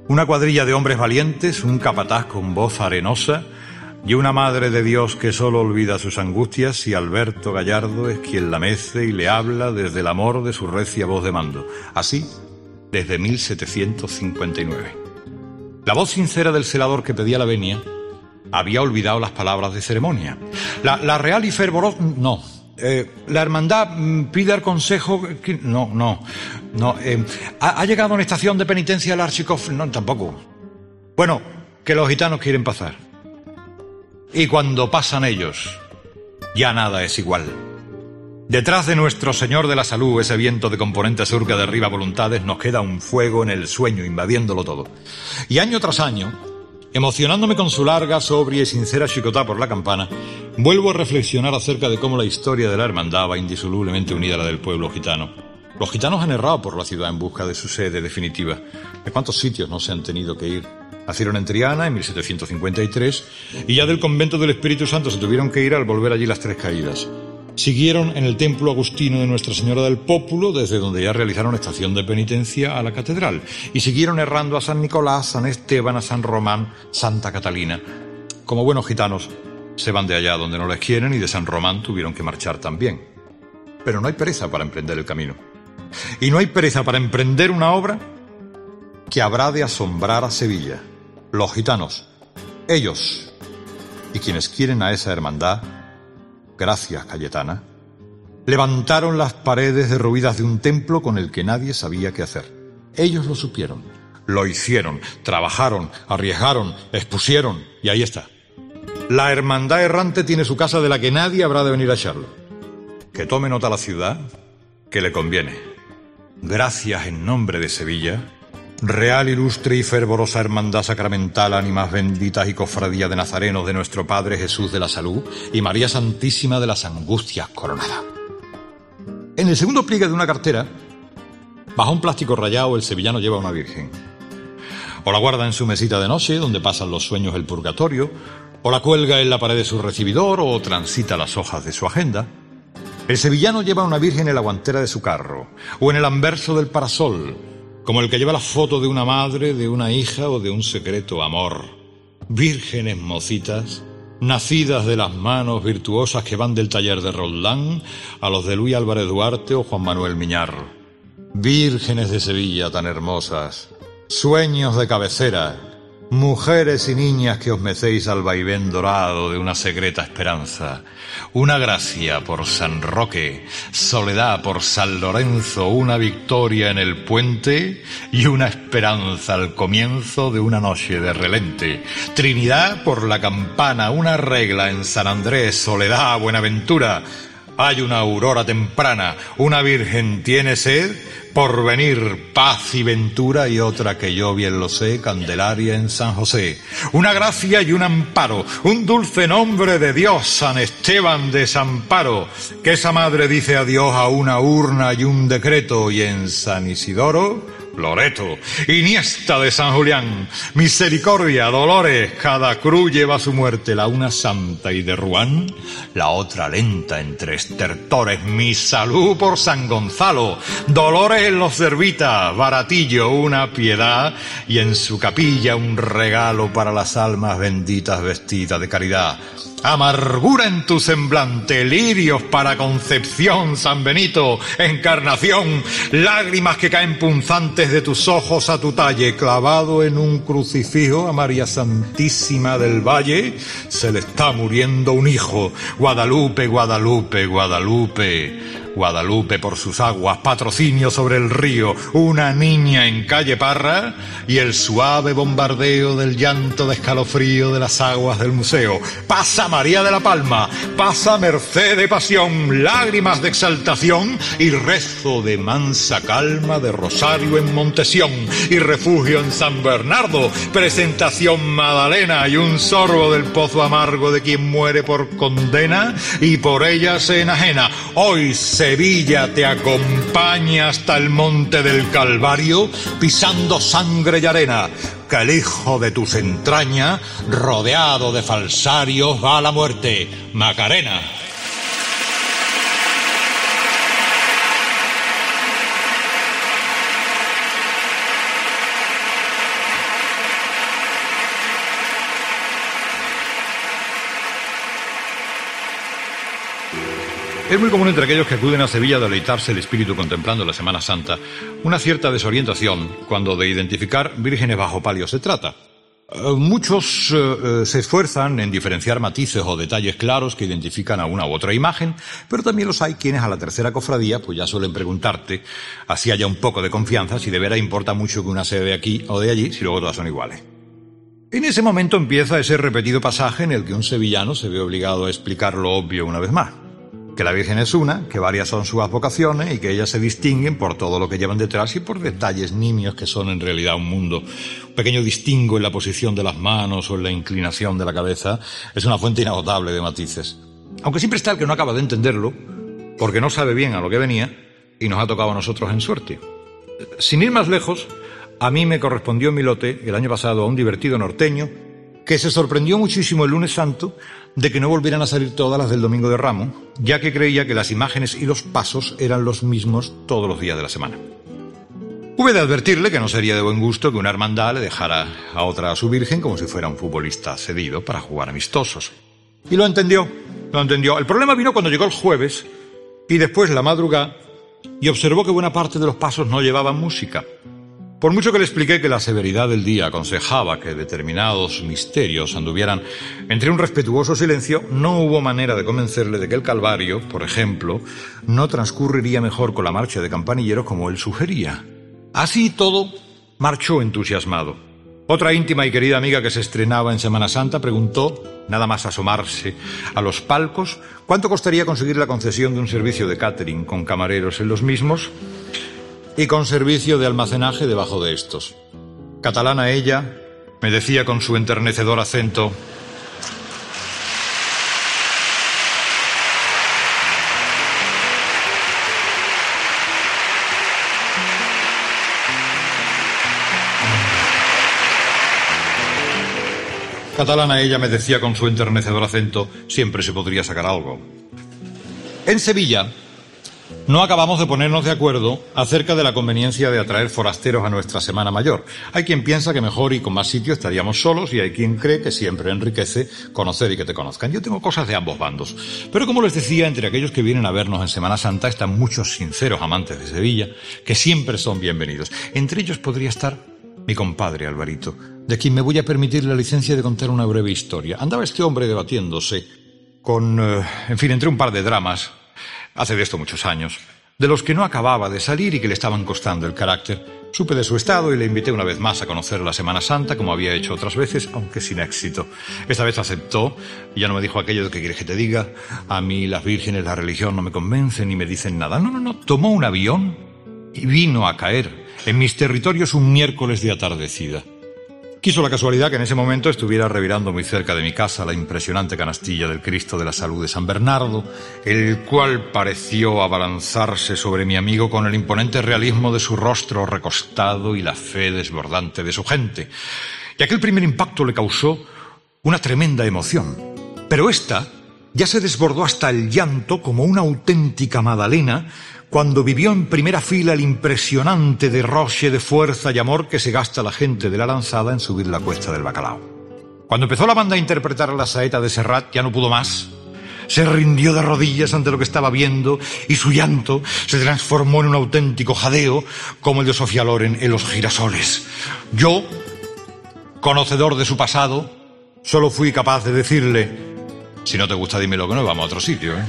una cuadrilla de hombres valientes, un capataz con voz arenosa, y una Madre de Dios que solo olvida sus angustias y Alberto Gallardo es quien la mece y le habla desde el amor de su recia voz de mando. Así, desde 1759. La voz sincera del celador que pedía la venia había olvidado las palabras de ceremonia. La, real y fervorosa... No. Eh, la hermandad pide el consejo... no, no. no eh, ¿ha, llegado a una estación de penitencia el archicof? No, tampoco. Bueno, que los gitanos quieren pasar. Y cuando pasan ellos, ya nada es igual. Detrás de nuestro Señor de la Salud, ese viento de componente sur que derriba voluntades, nos queda un fuego en el sueño, invadiéndolo todo. Y año tras año, emocionándome con su larga, sobria y sincera chicotá por la campana, vuelvo a reflexionar acerca de cómo la historia de la hermandad va indisolublemente unida a la del pueblo gitano. Los gitanos han errado por la ciudad en busca de su sede definitiva. ¿De cuántos sitios no se han tenido que ir? Nacieron en Triana en 1753 y ya del convento del Espíritu Santo se tuvieron que ir al volver allí las tres caídas. Siguieron en el templo agustino de Nuestra Señora del Pópulo, desde donde ya realizaron estación de penitencia a la catedral, y siguieron errando a San Nicolás, San Esteban, a San Román, Santa Catalina. Como buenos gitanos, se van de allá donde no les quieren y de San Román tuvieron que marchar también. Pero no hay pereza para emprender el camino. Y no hay pereza para emprender una obra que habrá de asombrar a Sevilla. Los gitanos, ellos y quienes quieren a esa hermandad, gracias Cayetana, levantaron las paredes derruidas de un templo con el que nadie sabía qué hacer. Ellos lo supieron, lo hicieron, trabajaron, arriesgaron, expusieron, y ahí está. La hermandad errante tiene su casa de la que nadie habrá de venir a echarlo. Que tome nota la ciudad, que le conviene. Gracias en nombre de Sevilla, Real, ilustre y fervorosa hermandad sacramental, ánimas benditas y cofradía de nazarenos de nuestro Padre Jesús de la Salud y María Santísima de las Angustias Coronada. En el segundo pliegue de una cartera, bajo un plástico rayado, el sevillano lleva una virgen. O la guarda en su mesita de noche, donde pasan los sueños del purgatorio, o la cuelga en la pared de su recibidor, o transita las hojas de su agenda. El sevillano lleva una virgen en la guantera de su carro, o en el anverso del parasol, como el que lleva la foto de una madre, de una hija o de un secreto amor. Vírgenes mocitas, nacidas de las manos virtuosas que van del taller de Roldán a los de Luis Álvarez Duarte o Juan Manuel Miñar. Vírgenes de Sevilla tan hermosas, sueños de cabecera, Mujeres y niñas que os mecéis al vaivén dorado de una secreta esperanza, una gracia por San Roque, soledad por San Lorenzo, una victoria en el puente y una esperanza al comienzo de una noche de relente, Trinidad por la campana, una regla en San Andrés, soledad, Buenaventura, hay una aurora temprana, una virgen tiene sed, por venir paz y ventura y otra que yo bien lo sé, Candelaria en San José. Una gracia y un amparo, un dulce nombre de Dios, San Esteban de Paro, que esa madre dice adiós a una urna y un decreto y en San Isidoro Loreto, Iniesta de San Julián, Misericordia, Dolores, cada cruz lleva su muerte, la una santa y de Ruán, la otra lenta entre estertores, mi salud por San Gonzalo, Dolores en los Cervitas, Baratillo, una piedad, y en su capilla un regalo para las almas benditas vestidas de caridad. Amargura en tu semblante, lirios para concepción, San Benito, encarnación, lágrimas que caen punzantes de tus ojos a tu talle, clavado en un crucifijo a María Santísima del Valle, se le está muriendo un hijo. Guadalupe, Guadalupe, Guadalupe. Guadalupe por sus aguas, patrocinio sobre el río, una niña en calle Parra y el suave bombardeo del llanto de escalofrío de las aguas del museo. Pasa María de la Palma, pasa Merced de pasión, lágrimas de exaltación y rezo de mansa calma de Rosario en Montesión y refugio en San Bernardo, presentación Madalena y un sorbo del pozo amargo de quien muere por condena y por ella se enajena. Hoy Sevilla te acompaña hasta el monte del Calvario, pisando sangre y arena, que el hijo de tus entrañas, rodeado de falsarios, va a la muerte. Macarena. Es muy común entre aquellos que acuden a Sevilla a deleitarse el espíritu contemplando la Semana Santa una cierta desorientación cuando de identificar vírgenes bajo palio se trata. Eh, muchos eh, eh, se esfuerzan en diferenciar matices o detalles claros que identifican a una u otra imagen, pero también los hay quienes a la tercera cofradía pues ya suelen preguntarte, así haya un poco de confianza, si de veras importa mucho que una se de aquí o de allí, si luego todas son iguales. En ese momento empieza ese repetido pasaje en el que un sevillano se ve obligado a explicar lo obvio una vez más que la Virgen es una, que varias son sus vocaciones y que ellas se distinguen por todo lo que llevan detrás y por detalles nimios que son en realidad un mundo. Un pequeño distingo en la posición de las manos o en la inclinación de la cabeza es una fuente inagotable de matices. Aunque siempre está el que no acaba de entenderlo, porque no sabe bien a lo que venía y nos ha tocado a nosotros en suerte. Sin ir más lejos, a mí me correspondió en mi lote el año pasado a un divertido norteño que se sorprendió muchísimo el lunes santo de que no volvieran a salir todas las del domingo de Ramos, ya que creía que las imágenes y los pasos eran los mismos todos los días de la semana. Hube de advertirle que no sería de buen gusto que una hermandad le dejara a otra a su virgen como si fuera un futbolista cedido para jugar amistosos. Y lo entendió, lo entendió. El problema vino cuando llegó el jueves y después la madrugada y observó que buena parte de los pasos no llevaban música. Por mucho que le expliqué que la severidad del día aconsejaba que determinados misterios anduvieran entre un respetuoso silencio, no hubo manera de convencerle de que el Calvario, por ejemplo, no transcurriría mejor con la marcha de campanilleros como él sugería. Así todo, marchó entusiasmado. Otra íntima y querida amiga que se estrenaba en Semana Santa preguntó, nada más asomarse a los palcos, cuánto costaría conseguir la concesión de un servicio de catering con camareros en los mismos y con servicio de almacenaje debajo de estos. Catalana ella, me decía con su enternecedor acento, Catalana ella me decía con su enternecedor acento, siempre se podría sacar algo. En Sevilla, no acabamos de ponernos de acuerdo acerca de la conveniencia de atraer forasteros a nuestra Semana Mayor. Hay quien piensa que mejor y con más sitio estaríamos solos y hay quien cree que siempre enriquece conocer y que te conozcan. Yo tengo cosas de ambos bandos. Pero como les decía, entre aquellos que vienen a vernos en Semana Santa están muchos sinceros amantes de Sevilla que siempre son bienvenidos. Entre ellos podría estar mi compadre Alvarito, de quien me voy a permitir la licencia de contar una breve historia. Andaba este hombre debatiéndose con, eh, en fin, entre un par de dramas hace de esto muchos años, de los que no acababa de salir y que le estaban costando el carácter. Supe de su estado y le invité una vez más a conocer la Semana Santa, como había hecho otras veces, aunque sin éxito. Esta vez aceptó y ya no me dijo aquello de que quieres que te diga, a mí las vírgenes, la religión no me convencen ni me dicen nada. No, no, no, tomó un avión y vino a caer en mis territorios un miércoles de atardecida. Quiso la casualidad que en ese momento estuviera revirando muy cerca de mi casa la impresionante canastilla del Cristo de la Salud de San Bernardo, el cual pareció abalanzarse sobre mi amigo con el imponente realismo de su rostro recostado y la fe desbordante de su gente. Y aquel primer impacto le causó una tremenda emoción. Pero esta ya se desbordó hasta el llanto como una auténtica Madalena cuando vivió en primera fila el impresionante derroche de fuerza y amor que se gasta la gente de la lanzada en subir la cuesta del bacalao. Cuando empezó la banda a interpretar la saeta de Serrat, ya no pudo más. Se rindió de rodillas ante lo que estaba viendo y su llanto se transformó en un auténtico jadeo como el de Sofía Loren en Los girasoles. Yo, conocedor de su pasado, solo fui capaz de decirle, si no te gusta dímelo que no, vamos a otro sitio. ¿eh?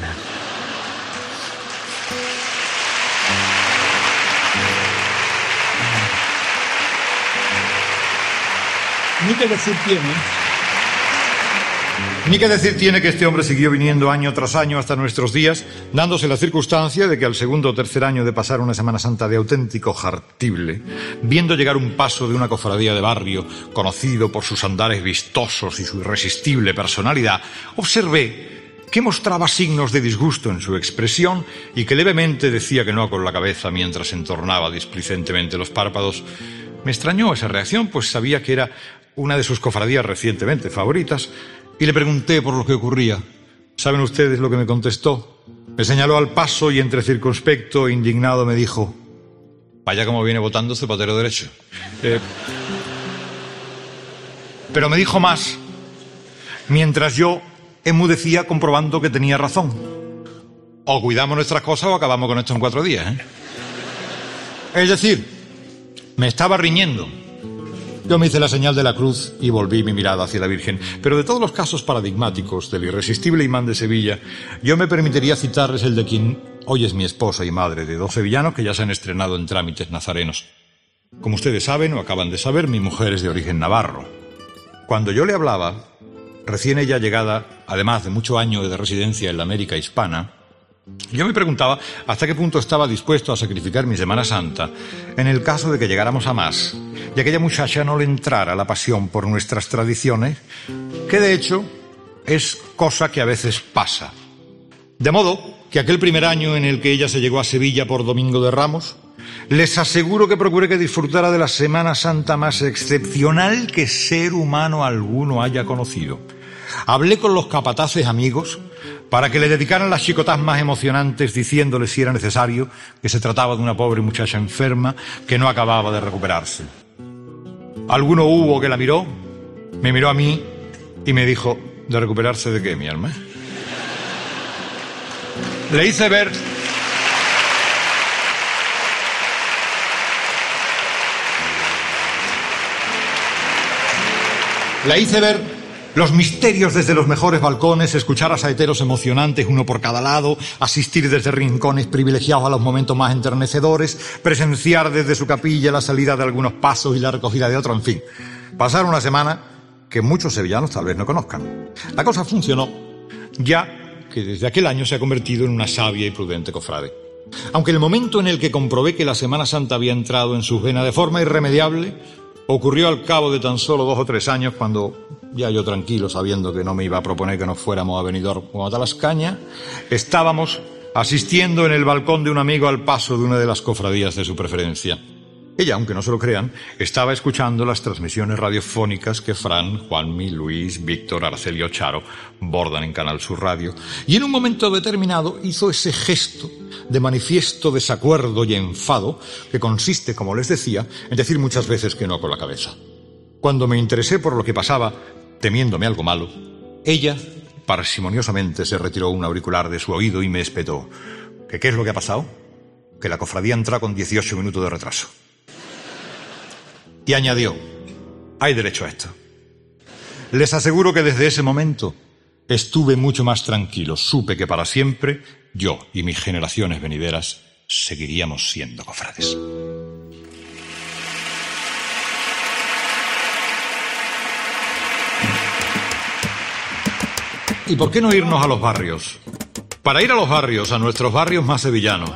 Ni que decir tiene. Ni que decir tiene que este hombre siguió viniendo año tras año hasta nuestros días, dándose la circunstancia de que al segundo o tercer año de pasar una Semana Santa de auténtico jartible, viendo llegar un paso de una cofradía de barrio, conocido por sus andares vistosos y su irresistible personalidad, observé que mostraba signos de disgusto en su expresión y que levemente decía que no con la cabeza mientras entornaba displicentemente los párpados. Me extrañó esa reacción, pues sabía que era una de sus cofradías recientemente favoritas, y le pregunté por lo que ocurría. ¿Saben ustedes lo que me contestó? Me señaló al paso y entre circunspecto e indignado me dijo, vaya como viene votando Zapatero derecho. Eh, pero me dijo más, mientras yo enmudecía comprobando que tenía razón. O cuidamos nuestras cosas o acabamos con esto en cuatro días. ¿eh? Es decir, me estaba riñendo yo me hice la señal de la cruz y volví mi mirada hacia la Virgen. Pero de todos los casos paradigmáticos del irresistible imán de Sevilla, yo me permitiría citarles el de quien hoy es mi esposa y madre de dos sevillanos que ya se han estrenado en trámites nazarenos. Como ustedes saben o acaban de saber, mi mujer es de origen navarro. Cuando yo le hablaba, recién ella llegada, además de mucho año de residencia en la América hispana, yo me preguntaba hasta qué punto estaba dispuesto a sacrificar mi Semana Santa en el caso de que llegáramos a más y aquella muchacha no le entrara la pasión por nuestras tradiciones, que de hecho es cosa que a veces pasa. De modo que aquel primer año en el que ella se llegó a Sevilla por Domingo de Ramos, Les aseguro que procuré que disfrutara de la Semana Santa más excepcional que ser humano alguno haya conocido. Hablé con los capataces amigos para que le dedicaran las chicotas más emocionantes diciéndole si era necesario que se trataba de una pobre muchacha enferma que no acababa de recuperarse. Alguno hubo que la miró, me miró a mí y me dijo, ¿de recuperarse de qué, mi alma? Le hice ver La hice ver los misterios desde los mejores balcones, escuchar a saeteros emocionantes, uno por cada lado, asistir desde rincones privilegiados a los momentos más enternecedores, presenciar desde su capilla la salida de algunos pasos y la recogida de otros, en fin. Pasar una semana que muchos sevillanos tal vez no conozcan. La cosa funcionó, ya que desde aquel año se ha convertido en una sabia y prudente cofrade. Aunque el momento en el que comprobé que la Semana Santa había entrado en sus venas de forma irremediable, Ocurrió al cabo de tan solo dos o tres años cuando, ya yo tranquilo, sabiendo que no me iba a proponer que nos fuéramos a Benidorm o a Talascaña, estábamos asistiendo en el balcón de un amigo al paso de una de las cofradías de su preferencia. Ella, aunque no se lo crean, estaba escuchando las transmisiones radiofónicas que Fran, Juanmi, Luis, Víctor, Arcelio Charo bordan en Canal Sur Radio, y en un momento determinado hizo ese gesto de manifiesto desacuerdo y enfado que consiste, como les decía, en decir muchas veces que no con la cabeza. Cuando me interesé por lo que pasaba, temiéndome algo malo, ella parsimoniosamente se retiró un auricular de su oído y me espetó. ¿Que qué es lo que ha pasado? Que la cofradía entra con 18 minutos de retraso. Y añadió, hay derecho a esto. Les aseguro que desde ese momento estuve mucho más tranquilo. Supe que para siempre yo y mis generaciones venideras seguiríamos siendo cofrades. ¿Y por qué no irnos a los barrios? Para ir a los barrios, a nuestros barrios más sevillanos,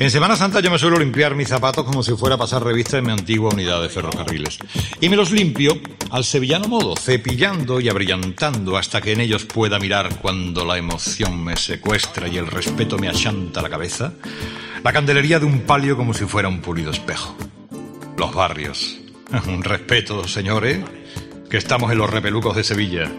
en Semana Santa yo me suelo limpiar mis zapatos como si fuera a pasar revista en mi antigua unidad de ferrocarriles. Y me los limpio al sevillano modo, cepillando y abrillantando hasta que en ellos pueda mirar cuando la emoción me secuestra y el respeto me achanta la cabeza, la candelería de un palio como si fuera un pulido espejo. Los barrios. Un respeto, señores, que estamos en los repelucos de Sevilla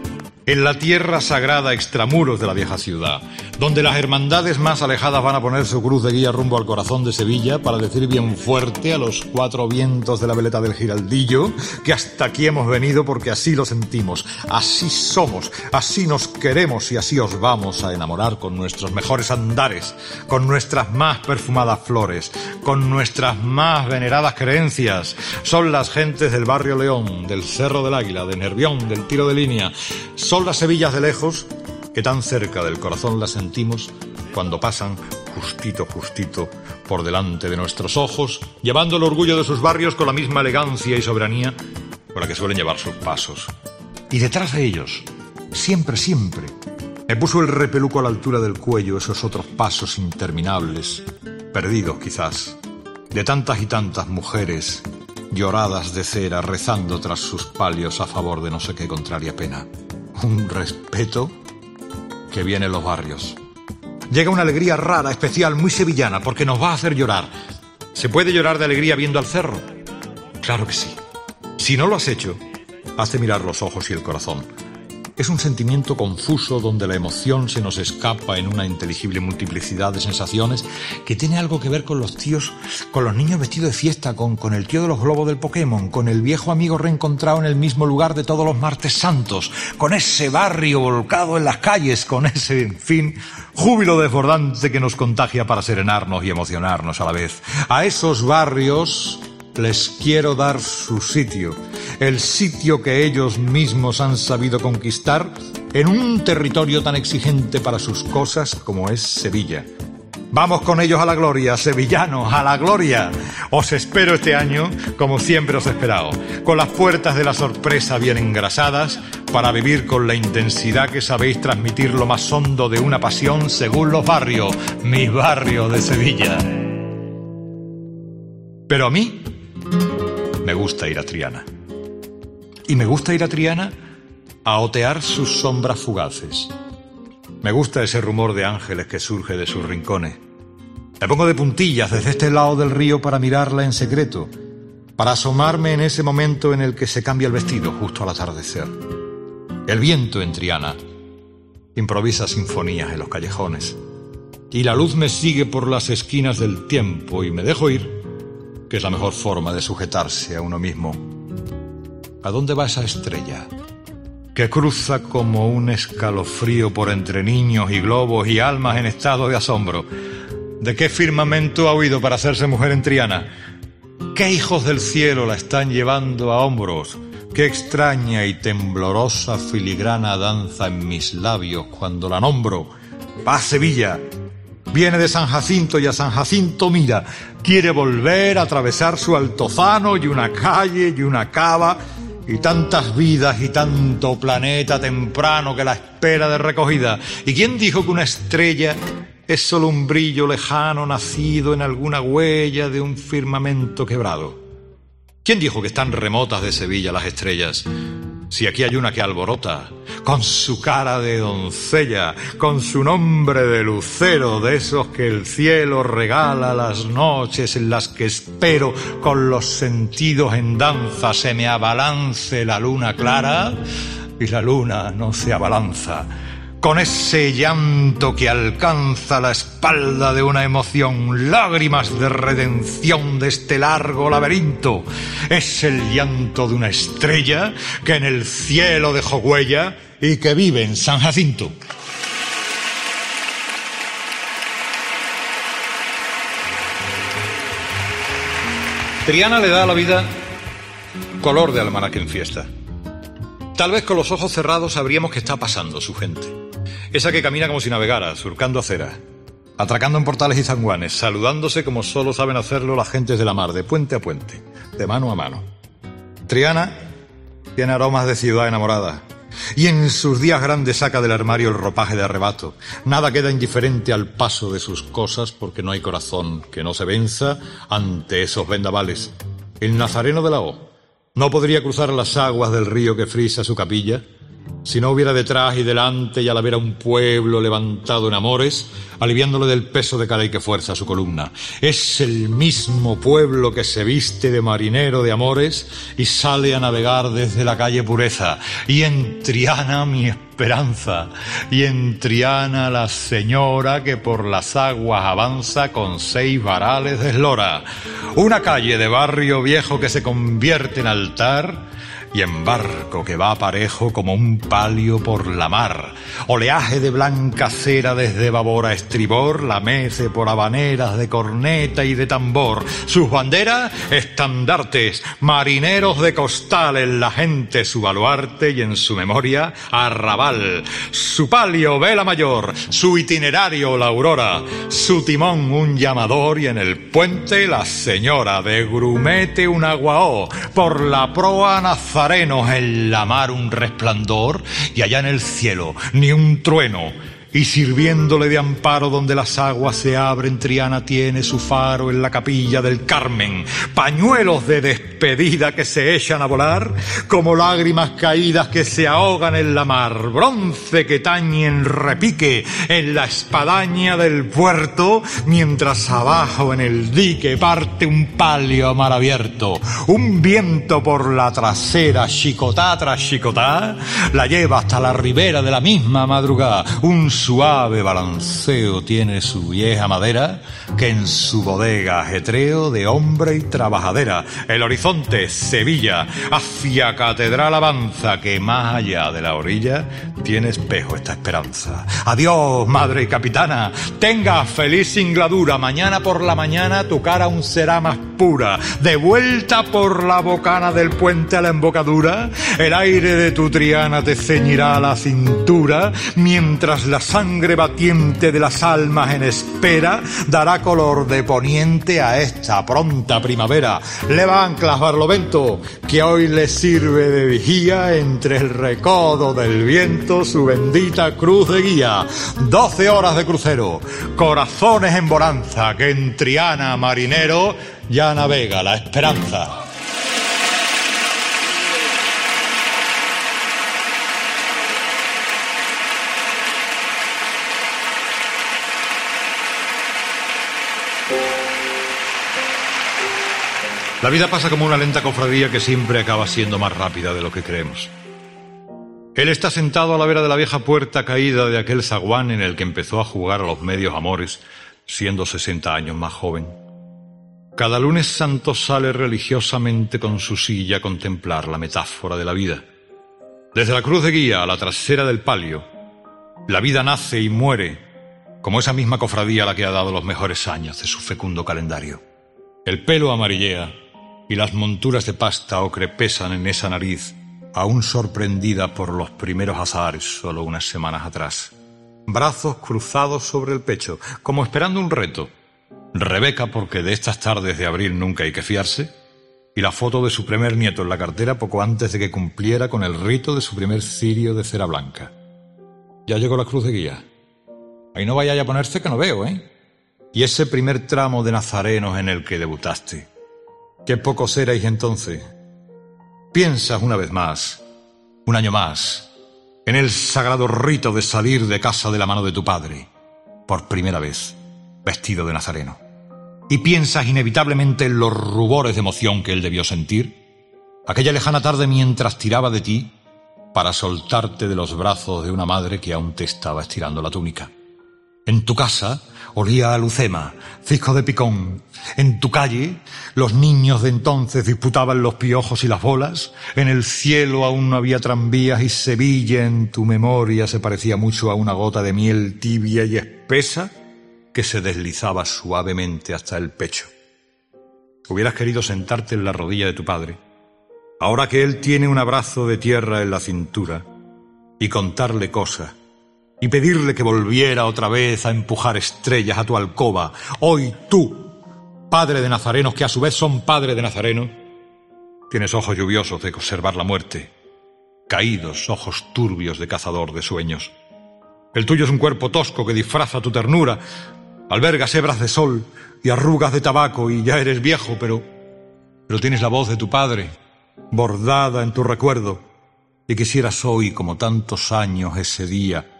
en la tierra sagrada extramuros de la vieja ciudad, donde las hermandades más alejadas van a poner su cruz de guía rumbo al corazón de Sevilla para decir bien fuerte a los cuatro vientos de la veleta del Giraldillo que hasta aquí hemos venido porque así lo sentimos, así somos, así nos queremos y así os vamos a enamorar con nuestros mejores andares, con nuestras más perfumadas flores, con nuestras más veneradas creencias. Son las gentes del barrio León, del Cerro del Águila, de Nervión, del Tiro de Línea son las Sevillas de lejos que tan cerca del corazón las sentimos cuando pasan justito, justito por delante de nuestros ojos, llevando el orgullo de sus barrios con la misma elegancia y soberanía con la que suelen llevar sus pasos. Y detrás de ellos, siempre, siempre, me puso el repeluco a la altura del cuello esos otros pasos interminables, perdidos quizás, de tantas y tantas mujeres lloradas de cera rezando tras sus palios a favor de no sé qué contraria pena un respeto que viene en los barrios. Llega una alegría rara, especial, muy sevillana, porque nos va a hacer llorar. ¿Se puede llorar de alegría viendo al cerro? Claro que sí. Si no lo has hecho, hace mirar los ojos y el corazón. Es un sentimiento confuso donde la emoción se nos escapa en una inteligible multiplicidad de sensaciones que tiene algo que ver con los tíos, con los niños vestidos de fiesta, con, con el tío de los globos del Pokémon, con el viejo amigo reencontrado en el mismo lugar de todos los martes santos, con ese barrio volcado en las calles, con ese, en fin, júbilo desbordante que nos contagia para serenarnos y emocionarnos a la vez. A esos barrios les quiero dar su sitio, el sitio que ellos mismos han sabido conquistar en un territorio tan exigente para sus cosas como es Sevilla. Vamos con ellos a la gloria, sevillanos, a la gloria. Os espero este año como siempre os he esperado, con las puertas de la sorpresa bien engrasadas para vivir con la intensidad que sabéis transmitir lo más hondo de una pasión según los barrios, mi barrio de Sevilla. Pero a mí me gusta ir a Triana. Y me gusta ir a Triana a otear sus sombras fugaces. Me gusta ese rumor de ángeles que surge de sus rincones. Me pongo de puntillas desde este lado del río para mirarla en secreto, para asomarme en ese momento en el que se cambia el vestido justo al atardecer. El viento en Triana improvisa sinfonías en los callejones y la luz me sigue por las esquinas del tiempo y me dejo ir, que es la mejor forma de sujetarse a uno mismo. ¿A dónde va esa estrella? que cruza como un escalofrío por entre niños y globos y almas en estado de asombro. ¿De qué firmamento ha huido para hacerse mujer en Triana? ¿Qué hijos del cielo la están llevando a hombros? Qué extraña y temblorosa filigrana danza en mis labios cuando la nombro. A Sevilla. Viene de San Jacinto y a San Jacinto mira. Quiere volver a atravesar su altozano y una calle y una cava y tantas vidas y tanto planeta temprano que la espera de recogida. ¿Y quién dijo que una estrella es solo un brillo lejano nacido en alguna huella de un firmamento quebrado? ¿Quién dijo que están remotas de Sevilla las estrellas? Si aquí hay una que alborota, con su cara de doncella, con su nombre de lucero, de esos que el cielo regala las noches en las que espero con los sentidos en danza se me abalance la luna clara y la luna no se abalanza con ese llanto que alcanza la espalda de una emoción, lágrimas de redención de este largo laberinto. Es el llanto de una estrella que en el cielo dejó huella y que vive en San Jacinto. Triana le da a la vida color de almanaque en fiesta. Tal vez con los ojos cerrados sabríamos qué está pasando su gente. Esa que camina como si navegara, surcando acera, atracando en portales y zanguanes, saludándose como solo saben hacerlo las gentes de la mar, de puente a puente, de mano a mano. Triana tiene aromas de ciudad enamorada. Y en sus días grandes saca del armario el ropaje de arrebato. Nada queda indiferente al paso de sus cosas porque no hay corazón que no se venza ante esos vendavales. El nazareno de la O no podría cruzar las aguas del río que frisa su capilla si no hubiera detrás y delante y a la vera un pueblo levantado en amores, aliviándole del peso de cara y que fuerza su columna. Es el mismo pueblo que se viste de marinero de amores y sale a navegar desde la calle Pureza. Y en Triana mi esperanza, y en Triana la señora que por las aguas avanza con seis varales de eslora. Una calle de barrio viejo que se convierte en altar y en barco que va parejo como un palio por la mar. Oleaje de blanca cera desde babor a estribor, la mece por habaneras de corneta y de tambor. Sus banderas, estandartes, marineros de costal en la gente su baluarte y en su memoria arrabal. Su palio vela mayor, su itinerario la aurora, su timón un llamador y en el puente la señora de grumete un aguaó, por la proa nazar en la mar un resplandor y allá en el cielo ni un trueno y sirviéndole de amparo donde las aguas se abren, Triana tiene su faro en la capilla del Carmen, pañuelos de despedida que se echan a volar, como lágrimas caídas que se ahogan en la mar, bronce que tañe en repique en la espadaña del puerto, mientras abajo en el dique parte un palio a mar abierto, un viento por la trasera, chicotá tras chicotá, la lleva hasta la ribera de la misma madrugada, un suave balanceo tiene su vieja madera, que en su bodega ajetreo de hombre y trabajadera. El horizonte, Sevilla, hacia catedral avanza, que más allá de la orilla tiene espejo esta esperanza. Adiós, madre y capitana, tenga feliz singladura, mañana por la mañana tu cara aún será más pura. De vuelta por la bocana del puente a la embocadura, el aire de tu triana te ceñirá la cintura, mientras las sangre batiente de las almas en espera dará color de poniente a esta pronta primavera. Leva anclas Barlovento, que hoy le sirve de vigía entre el recodo del viento su bendita cruz de guía. Doce horas de crucero, corazones en bonanza, que en Triana marinero ya navega la esperanza. La vida pasa como una lenta cofradía que siempre acaba siendo más rápida de lo que creemos. Él está sentado a la vera de la vieja puerta caída de aquel zaguán en el que empezó a jugar a los medios amores, siendo sesenta años más joven. Cada lunes santo sale religiosamente con su silla a contemplar la metáfora de la vida. Desde la cruz de guía a la trasera del palio, la vida nace y muere, como esa misma cofradía a la que ha dado los mejores años de su fecundo calendario. El pelo amarillea y las monturas de pasta ocre pesan en esa nariz, aún sorprendida por los primeros azares solo unas semanas atrás. Brazos cruzados sobre el pecho, como esperando un reto. Rebeca, porque de estas tardes de abril nunca hay que fiarse, y la foto de su primer nieto en la cartera poco antes de que cumpliera con el rito de su primer cirio de cera blanca. Ya llegó la cruz de guía. Ahí no vaya a ponerse que no veo, ¿eh? Y ese primer tramo de nazarenos en el que debutaste. Qué pocos erais entonces. Piensas una vez más, un año más, en el sagrado rito de salir de casa de la mano de tu padre, por primera vez, vestido de nazareno y piensas inevitablemente en los rubores de emoción que él debió sentir, aquella lejana tarde mientras tiraba de ti para soltarte de los brazos de una madre que aún te estaba estirando la túnica. En tu casa olía a lucema, cisco de picón. En tu calle los niños de entonces disputaban los piojos y las bolas. En el cielo aún no había tranvías y Sevilla en tu memoria se parecía mucho a una gota de miel tibia y espesa que se deslizaba suavemente hasta el pecho. Hubieras querido sentarte en la rodilla de tu padre, ahora que él tiene un abrazo de tierra en la cintura, y contarle cosas, y pedirle que volviera otra vez a empujar estrellas a tu alcoba. Hoy tú, padre de nazarenos, que a su vez son padre de nazarenos, tienes ojos lluviosos de conservar la muerte, caídos ojos turbios de cazador de sueños. El tuyo es un cuerpo tosco que disfraza tu ternura, Albergas hebras de sol y arrugas de tabaco y ya eres viejo, pero... pero tienes la voz de tu padre, bordada en tu recuerdo, y quisieras hoy, como tantos años ese día,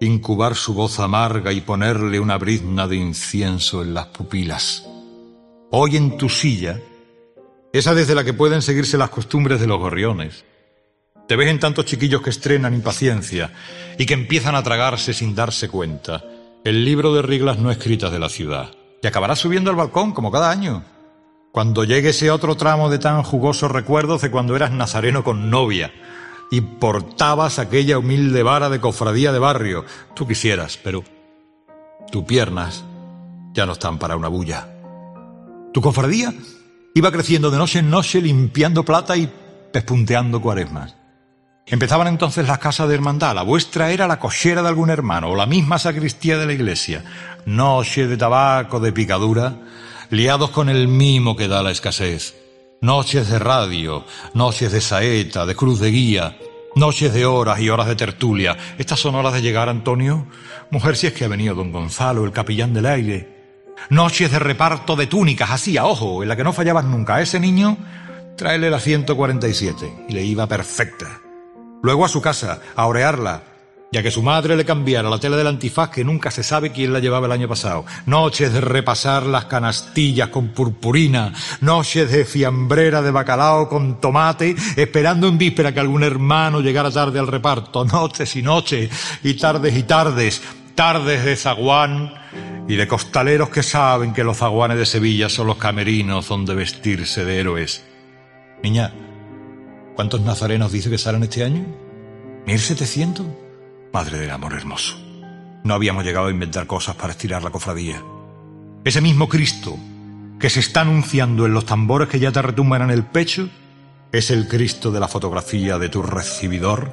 incubar su voz amarga y ponerle una brizna de incienso en las pupilas. Hoy en tu silla, esa desde la que pueden seguirse las costumbres de los gorriones, te ves en tantos chiquillos que estrenan impaciencia y que empiezan a tragarse sin darse cuenta, el libro de reglas no escritas de la ciudad. Y acabarás subiendo al balcón como cada año. Cuando llegue ese otro tramo de tan jugosos recuerdos de cuando eras nazareno con novia y portabas aquella humilde vara de cofradía de barrio. Tú quisieras, pero tus piernas ya no están para una bulla. Tu cofradía iba creciendo de noche en noche limpiando plata y pespunteando cuaresmas. Empezaban entonces las casas de hermandad. La vuestra era la cochera de algún hermano o la misma sacristía de la iglesia. Noche de tabaco, de picadura, liados con el mimo que da la escasez. Noches de radio, noches de saeta, de cruz de guía, noches de horas y horas de tertulia. Estas son horas de llegar, Antonio. Mujer, si es que ha venido don Gonzalo, el capellán del aire. Noches de reparto de túnicas, así a ojo, en la que no fallabas nunca. A ese niño, tráele la 147 y le iba perfecta. Luego a su casa, a orearla, ya que su madre le cambiara la tela del antifaz que nunca se sabe quién la llevaba el año pasado. Noches de repasar las canastillas con purpurina, noches de fiambrera de bacalao con tomate, esperando en víspera que algún hermano llegara tarde al reparto, noches y noches, y tardes y tardes, tardes de zaguán y de costaleros que saben que los zaguanes de Sevilla son los camerinos donde vestirse de héroes. Niña, ¿cuántos nazarenos dice que salen este año? ¿1700? Padre del Amor Hermoso. No habíamos llegado a inventar cosas para estirar la cofradía. Ese mismo Cristo que se está anunciando en los tambores que ya te retumban en el pecho es el Cristo de la fotografía de tu recibidor,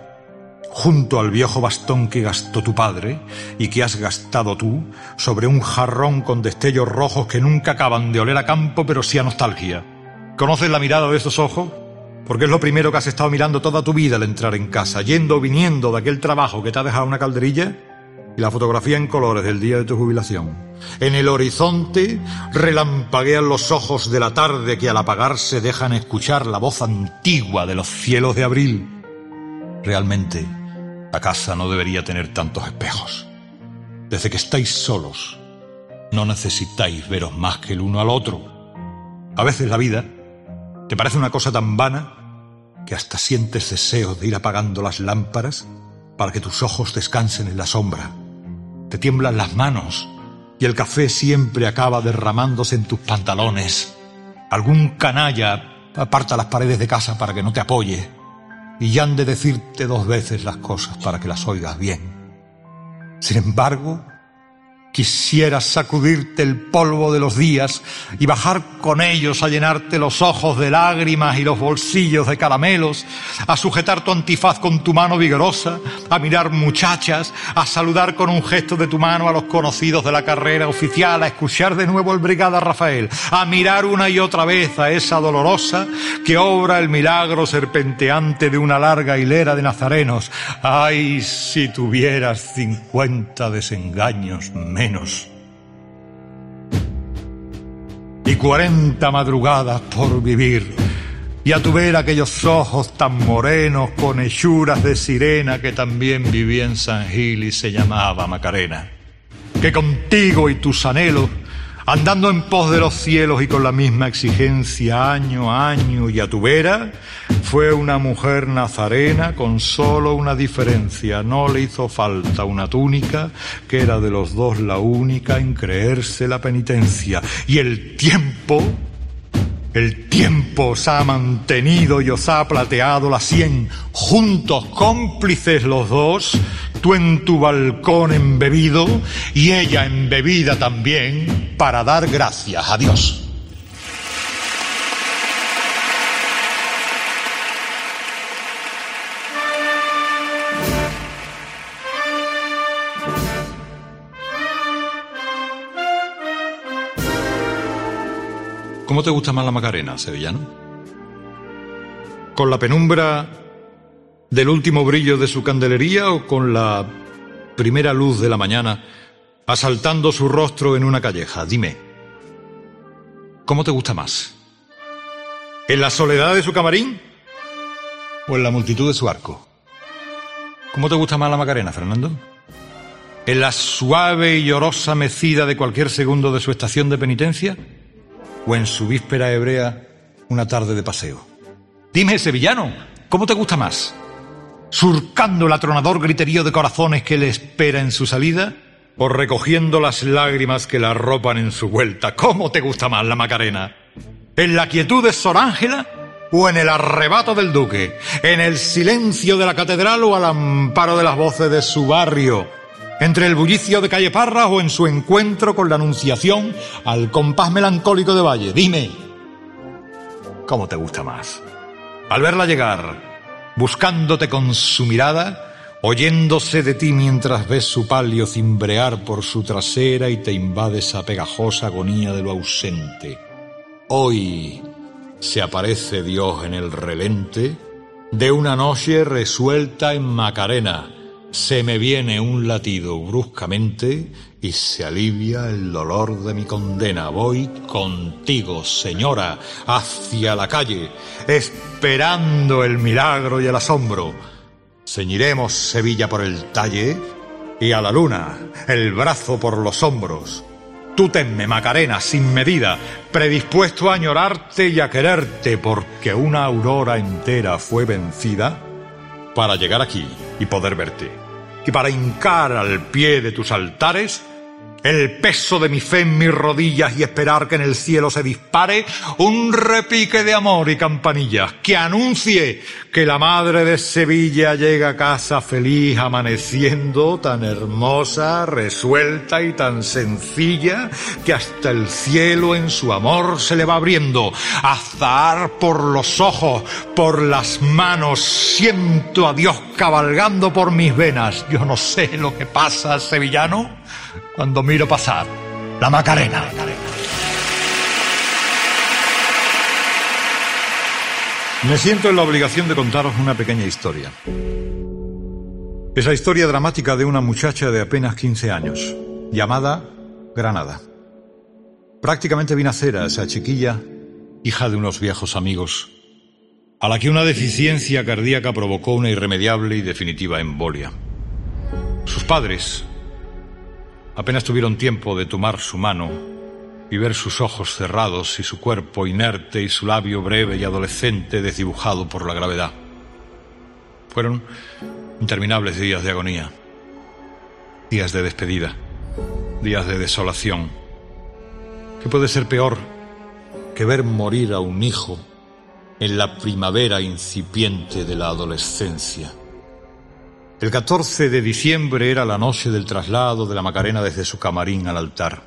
junto al viejo bastón que gastó tu padre y que has gastado tú sobre un jarrón con destellos rojos que nunca acaban de oler a campo pero sí a nostalgia. ¿Conoces la mirada de estos ojos? Porque es lo primero que has estado mirando toda tu vida al entrar en casa, yendo o viniendo de aquel trabajo que te ha dejado una calderilla y la fotografía en colores del día de tu jubilación. En el horizonte relampaguean los ojos de la tarde que al apagarse dejan escuchar la voz antigua de los cielos de abril. Realmente, la casa no debería tener tantos espejos. Desde que estáis solos, no necesitáis veros más que el uno al otro. A veces la vida ¿Te parece una cosa tan vana que hasta sientes deseo de ir apagando las lámparas para que tus ojos descansen en la sombra? Te tiemblan las manos y el café siempre acaba derramándose en tus pantalones. Algún canalla aparta las paredes de casa para que no te apoye y ya han de decirte dos veces las cosas para que las oigas bien. Sin embargo, Quisieras sacudirte el polvo de los días y bajar con ellos a llenarte los ojos de lágrimas y los bolsillos de caramelos, a sujetar tu antifaz con tu mano vigorosa, a mirar muchachas, a saludar con un gesto de tu mano a los conocidos de la carrera oficial, a escuchar de nuevo el Brigada Rafael, a mirar una y otra vez a esa dolorosa que obra el milagro serpenteante de una larga hilera de nazarenos. Ay, si tuvieras cincuenta desengaños y cuarenta madrugadas por vivir. Y a tu ver aquellos ojos tan morenos con hechuras de sirena que también vivía en San Gil y se llamaba Macarena. Que contigo y tus anhelos andando en pos de los cielos y con la misma exigencia año a año y a tu vera, fue una mujer nazarena con solo una diferencia. No le hizo falta una túnica, que era de los dos la única en creerse la penitencia. Y el tiempo el tiempo os ha mantenido y os ha plateado la sien, juntos cómplices los dos, tú en tu balcón embebido y ella embebida también, para dar gracias a Dios. ¿Cómo te gusta más la Macarena, sevillano? ¿Con la penumbra del último brillo de su candelería o con la primera luz de la mañana asaltando su rostro en una calleja? Dime, ¿cómo te gusta más? ¿En la soledad de su camarín o en la multitud de su arco? ¿Cómo te gusta más la Macarena, Fernando? ¿En la suave y llorosa mecida de cualquier segundo de su estación de penitencia? O en su víspera hebrea una tarde de paseo. Dime, sevillano, ¿cómo te gusta más? ¿Surcando el atronador griterío de corazones que le espera en su salida? ¿O recogiendo las lágrimas que la arropan en su vuelta? ¿Cómo te gusta más la Macarena? ¿En la quietud de Sor Ángela? ¿O en el arrebato del duque? ¿En el silencio de la catedral o al amparo de las voces de su barrio? Entre el bullicio de calle Parra o en su encuentro con la Anunciación al compás melancólico de Valle. Dime, ¿cómo te gusta más? Al verla llegar, buscándote con su mirada, oyéndose de ti mientras ves su palio cimbrear por su trasera y te invade esa pegajosa agonía de lo ausente. Hoy se aparece Dios en el relente de una noche resuelta en Macarena se me viene un latido bruscamente y se alivia el dolor de mi condena. Voy contigo, señora, hacia la calle, esperando el milagro y el asombro. Ceñiremos Sevilla por el talle y a la luna el brazo por los hombros. Tú tenme, Macarena, sin medida, predispuesto a añorarte y a quererte, porque una aurora entera fue vencida para llegar aquí y poder verte y para hincar al pie de tus altares el peso de mi fe en mis rodillas y esperar que en el cielo se dispare un repique de amor y campanillas que anuncie que la madre de Sevilla llega a casa feliz amaneciendo tan hermosa, resuelta y tan sencilla que hasta el cielo en su amor se le va abriendo. Azar por los ojos, por las manos, siento a Dios cabalgando por mis venas. Yo no sé lo que pasa, sevillano cuando miro pasar la Macarena. Me siento en la obligación de contaros una pequeña historia. Esa historia dramática de una muchacha de apenas 15 años, llamada Granada. Prácticamente vinacera esa chiquilla, hija de unos viejos amigos, a la que una deficiencia cardíaca provocó una irremediable y definitiva embolia. Sus padres, Apenas tuvieron tiempo de tomar su mano y ver sus ojos cerrados y su cuerpo inerte y su labio breve y adolescente desdibujado por la gravedad. Fueron interminables días de agonía, días de despedida, días de desolación. ¿Qué puede ser peor que ver morir a un hijo en la primavera incipiente de la adolescencia? El 14 de diciembre era la noche del traslado de la Macarena desde su camarín al altar.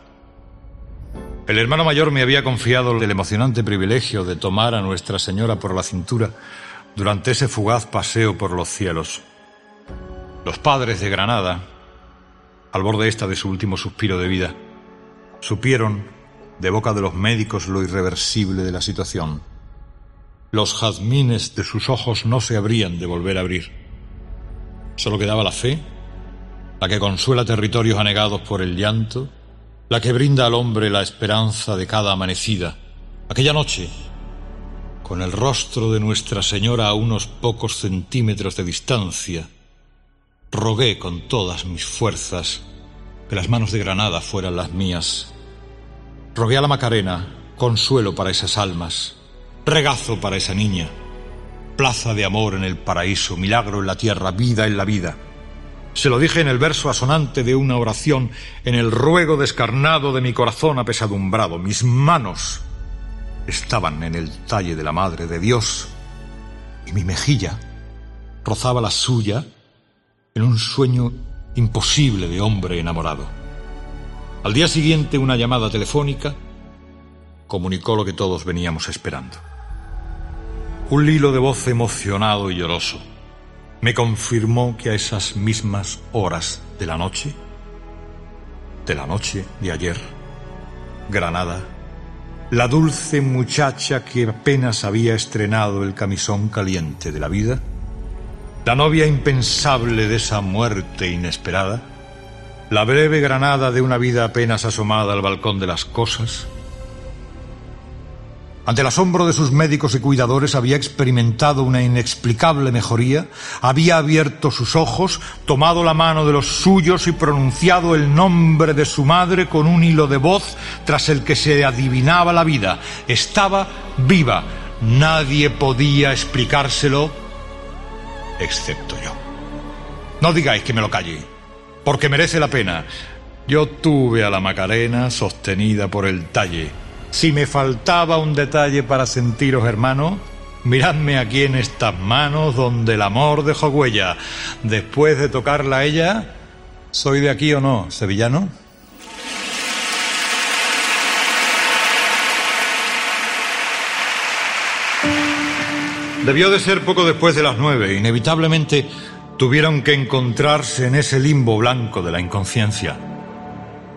El hermano mayor me había confiado el emocionante privilegio de tomar a Nuestra Señora por la cintura durante ese fugaz paseo por los cielos. Los padres de Granada, al borde esta de su último suspiro de vida, supieron, de boca de los médicos, lo irreversible de la situación. Los jazmines de sus ojos no se habrían de volver a abrir. Solo quedaba la fe, la que consuela territorios anegados por el llanto, la que brinda al hombre la esperanza de cada amanecida. Aquella noche, con el rostro de Nuestra Señora a unos pocos centímetros de distancia, rogué con todas mis fuerzas que las manos de Granada fueran las mías. Rogué a la Macarena consuelo para esas almas, regazo para esa niña, plaza de amor en el paraíso, milagro en la tierra, vida en la vida. Se lo dije en el verso asonante de una oración, en el ruego descarnado de mi corazón apesadumbrado. Mis manos estaban en el talle de la Madre de Dios y mi mejilla rozaba la suya en un sueño imposible de hombre enamorado. Al día siguiente una llamada telefónica comunicó lo que todos veníamos esperando. Un lilo de voz emocionado y lloroso me confirmó que a esas mismas horas de la noche, de la noche de ayer, Granada, la dulce muchacha que apenas había estrenado el camisón caliente de la vida, la novia impensable de esa muerte inesperada, la breve Granada de una vida apenas asomada al balcón de las cosas, ante el asombro de sus médicos y cuidadores había experimentado una inexplicable mejoría, había abierto sus ojos, tomado la mano de los suyos y pronunciado el nombre de su madre con un hilo de voz tras el que se adivinaba la vida. Estaba viva. Nadie podía explicárselo excepto yo. No digáis que me lo calle, porque merece la pena. Yo tuve a la Macarena sostenida por el talle si me faltaba un detalle para sentiros hermano, miradme aquí en estas manos donde el amor dejó huella. Después de tocarla a ella, ¿soy de aquí o no, sevillano? Debió de ser poco después de las nueve. Inevitablemente tuvieron que encontrarse en ese limbo blanco de la inconsciencia.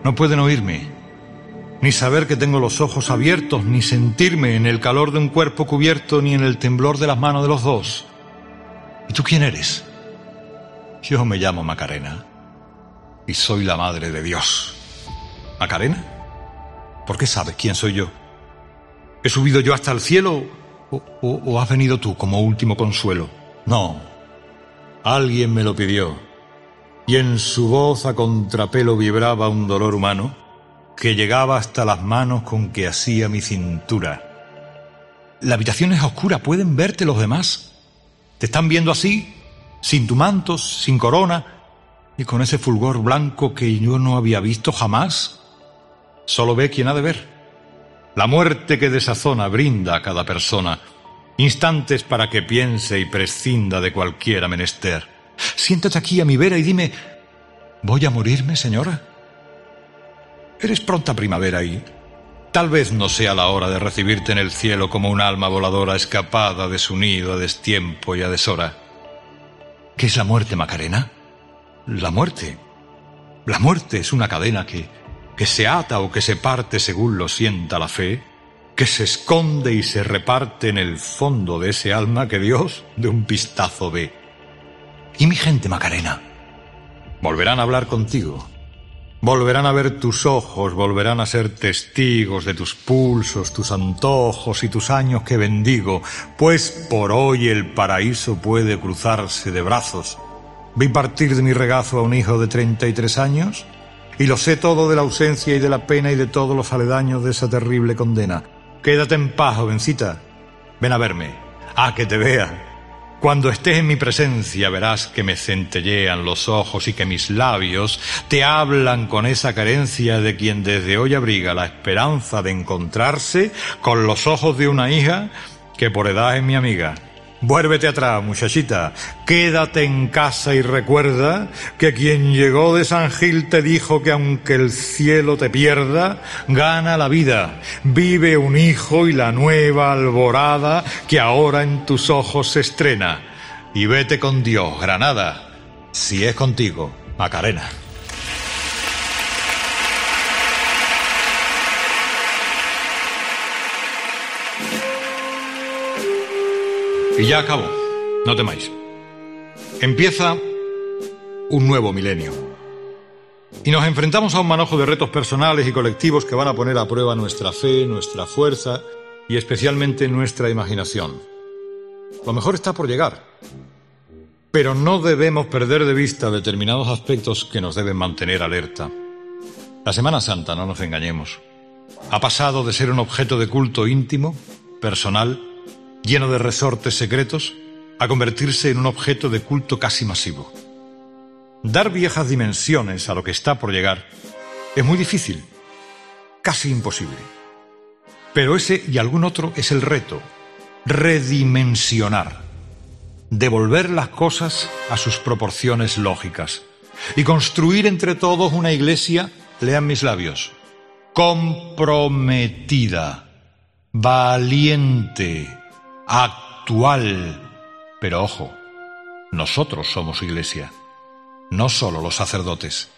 No pueden oírme ni saber que tengo los ojos abiertos, ni sentirme en el calor de un cuerpo cubierto, ni en el temblor de las manos de los dos. ¿Y tú quién eres? Yo me llamo Macarena y soy la madre de Dios. ¿Macarena? ¿Por qué sabes quién soy yo? ¿He subido yo hasta el cielo o, has venido tú como último consuelo? No. Alguien me lo pidió y en su voz a contrapelo vibraba un dolor humano que llegaba hasta las manos con que hacía mi cintura. La habitación es oscura, pueden verte los demás. Te están viendo así, sin tu manto, sin corona, y con ese fulgor blanco que yo no había visto jamás. Solo ve quien ha de ver. La muerte que desazona brinda a cada persona instantes para que piense y prescinda de cualquiera menester. Siéntate aquí a mi vera y dime, ¿voy a morirme, señora? Eres pronta primavera y tal vez no sea la hora de recibirte en el cielo como un alma voladora escapada de su nido a destiempo y a deshora. ¿Qué es la muerte, Macarena? La muerte. La muerte es una cadena que, que se ata o que se parte según lo sienta la fe, que se esconde y se reparte en el fondo de ese alma que Dios de un pistazo ve. ¿Y mi gente, Macarena? Volverán a hablar contigo Volverán a ver tus ojos, volverán a ser testigos de tus pulsos, tus antojos y tus años que bendigo, pues por hoy el paraíso puede cruzarse de brazos. Vi partir de mi regazo a un hijo de treinta y tres años y lo sé todo de la ausencia y de la pena y de todos los aledaños de esa terrible condena. Quédate en paz, jovencita. Ven a verme. A que te vea. Cuando estés en mi presencia verás que me centellean los ojos y que mis labios te hablan con esa carencia de quien desde hoy abriga la esperanza de encontrarse con los ojos de una hija que por edad es mi amiga. Vuélvete atrás, muchachita. Quédate en casa y recuerda que quien llegó de San Gil te dijo que aunque el cielo te pierda, gana la vida. Vive un hijo y la nueva alborada que ahora en tus ojos se estrena. Y vete con Dios, Granada. Si es contigo, Macarena. Y ya acabo, no temáis. Empieza un nuevo milenio. Y nos enfrentamos a un manojo de retos personales y colectivos que van a poner a prueba nuestra fe, nuestra fuerza y especialmente nuestra imaginación. Lo mejor está por llegar. Pero no debemos perder de vista determinados aspectos que nos deben mantener alerta. La Semana Santa, no nos engañemos, ha pasado de ser un objeto de culto íntimo, personal, lleno de resortes secretos, a convertirse en un objeto de culto casi masivo. Dar viejas dimensiones a lo que está por llegar es muy difícil, casi imposible. Pero ese y algún otro es el reto, redimensionar, devolver las cosas a sus proporciones lógicas y construir entre todos una iglesia, lean mis labios, comprometida, valiente, actual. Pero ojo, nosotros somos iglesia, no solo los sacerdotes.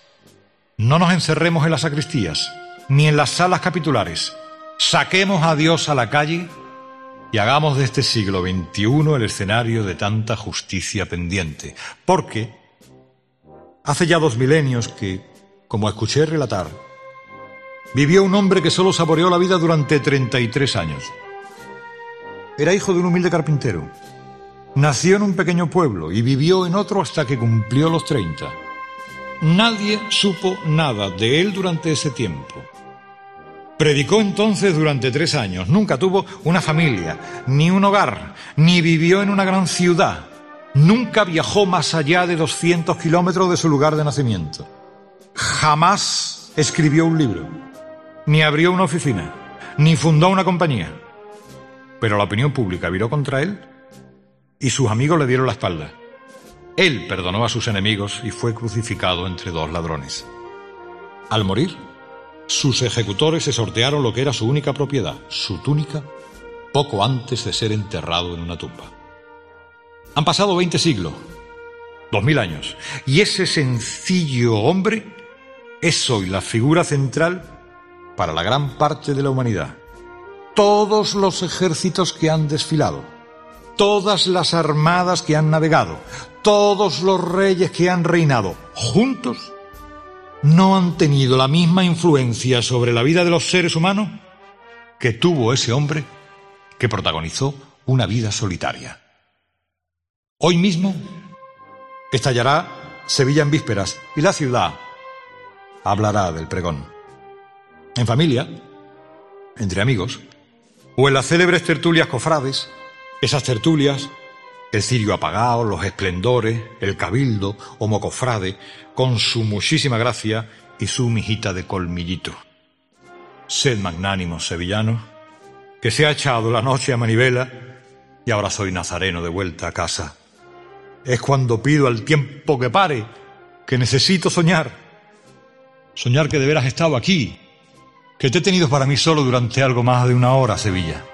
No nos encerremos en las sacristías, ni en las salas capitulares. Saquemos a Dios a la calle y hagamos de este siglo XXI el escenario de tanta justicia pendiente. Porque hace ya dos milenios que, como escuché relatar, vivió un hombre que solo saboreó la vida durante 33 años. Era hijo de un humilde carpintero. Nació en un pequeño pueblo y vivió en otro hasta que cumplió los 30. Nadie supo nada de él durante ese tiempo. Predicó entonces durante tres años. Nunca tuvo una familia, ni un hogar, ni vivió en una gran ciudad. Nunca viajó más allá de 200 kilómetros de su lugar de nacimiento. Jamás escribió un libro, ni abrió una oficina, ni fundó una compañía. Pero la opinión pública viró contra él y sus amigos le dieron la espalda. Él perdonó a sus enemigos y fue crucificado entre dos ladrones. Al morir, sus ejecutores se sortearon lo que era su única propiedad, su túnica, poco antes de ser enterrado en una tumba. Han pasado 20 siglos, dos mil años, y ese sencillo hombre es hoy la figura central para la gran parte de la humanidad. Todos los ejércitos que han desfilado, todas las armadas que han navegado, todos los reyes que han reinado, juntos, no han tenido la misma influencia sobre la vida de los seres humanos que tuvo ese hombre que protagonizó una vida solitaria. Hoy mismo estallará Sevilla en vísperas y la ciudad hablará del pregón. En familia, entre amigos, o en las célebres tertulias cofrades, esas tertulias, el cirio apagado, los esplendores, el cabildo o mocofrade, con su muchísima gracia y su mijita de colmillito. Sed magnánimos sevillanos, que se ha echado la noche a manivela y ahora soy nazareno de vuelta a casa. Es cuando pido al tiempo que pare, que necesito soñar. Soñar que de veras he estado aquí, que te he tenido para mí solo durante algo más de una hora, Sevilla.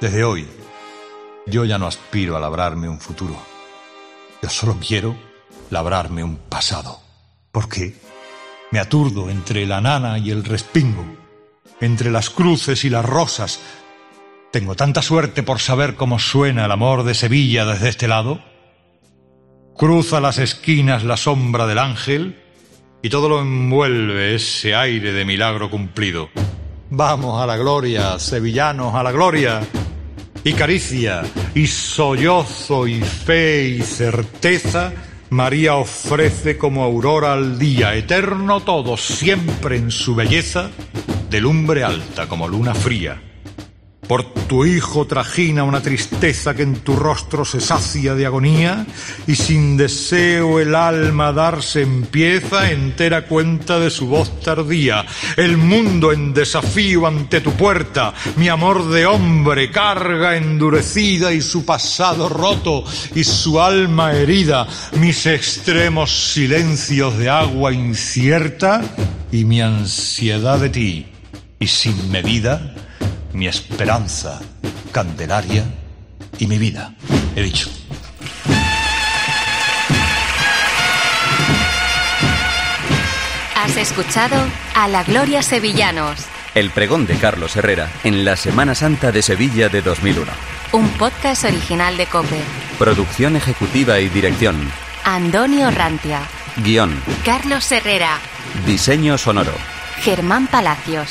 Desde hoy, yo ya no aspiro a labrarme un futuro. Yo solo quiero labrarme un pasado. Porque me aturdo entre la nana y el respingo, entre las cruces y las rosas. Tengo tanta suerte por saber cómo suena el amor de Sevilla desde este lado. Cruza las esquinas la sombra del ángel y todo lo envuelve ese aire de milagro cumplido. Vamos a la gloria, sevillanos, a la gloria. Y caricia, y sollozo, y fe, y certeza María ofrece como aurora al día, eterno todo, siempre en su belleza, de lumbre alta como luna fría. Por tu hijo trajina una tristeza que en tu rostro se sacia de agonía y sin deseo el alma darse empieza entera cuenta de su voz tardía. El mundo en desafío ante tu puerta, mi amor de hombre carga endurecida y su pasado roto y su alma herida, mis extremos silencios de agua incierta y mi ansiedad de ti y sin medida mi esperanza, Candelaria y mi vida, he dicho. Has escuchado a la Gloria Sevillanos, El pregón de Carlos Herrera en la Semana Santa de Sevilla de 2001. un podcast original de Cope. Producción ejecutiva y dirección. Antonio Rantia, Guión. Carlos Herrera, Diseño sonoro. Germán Palacios.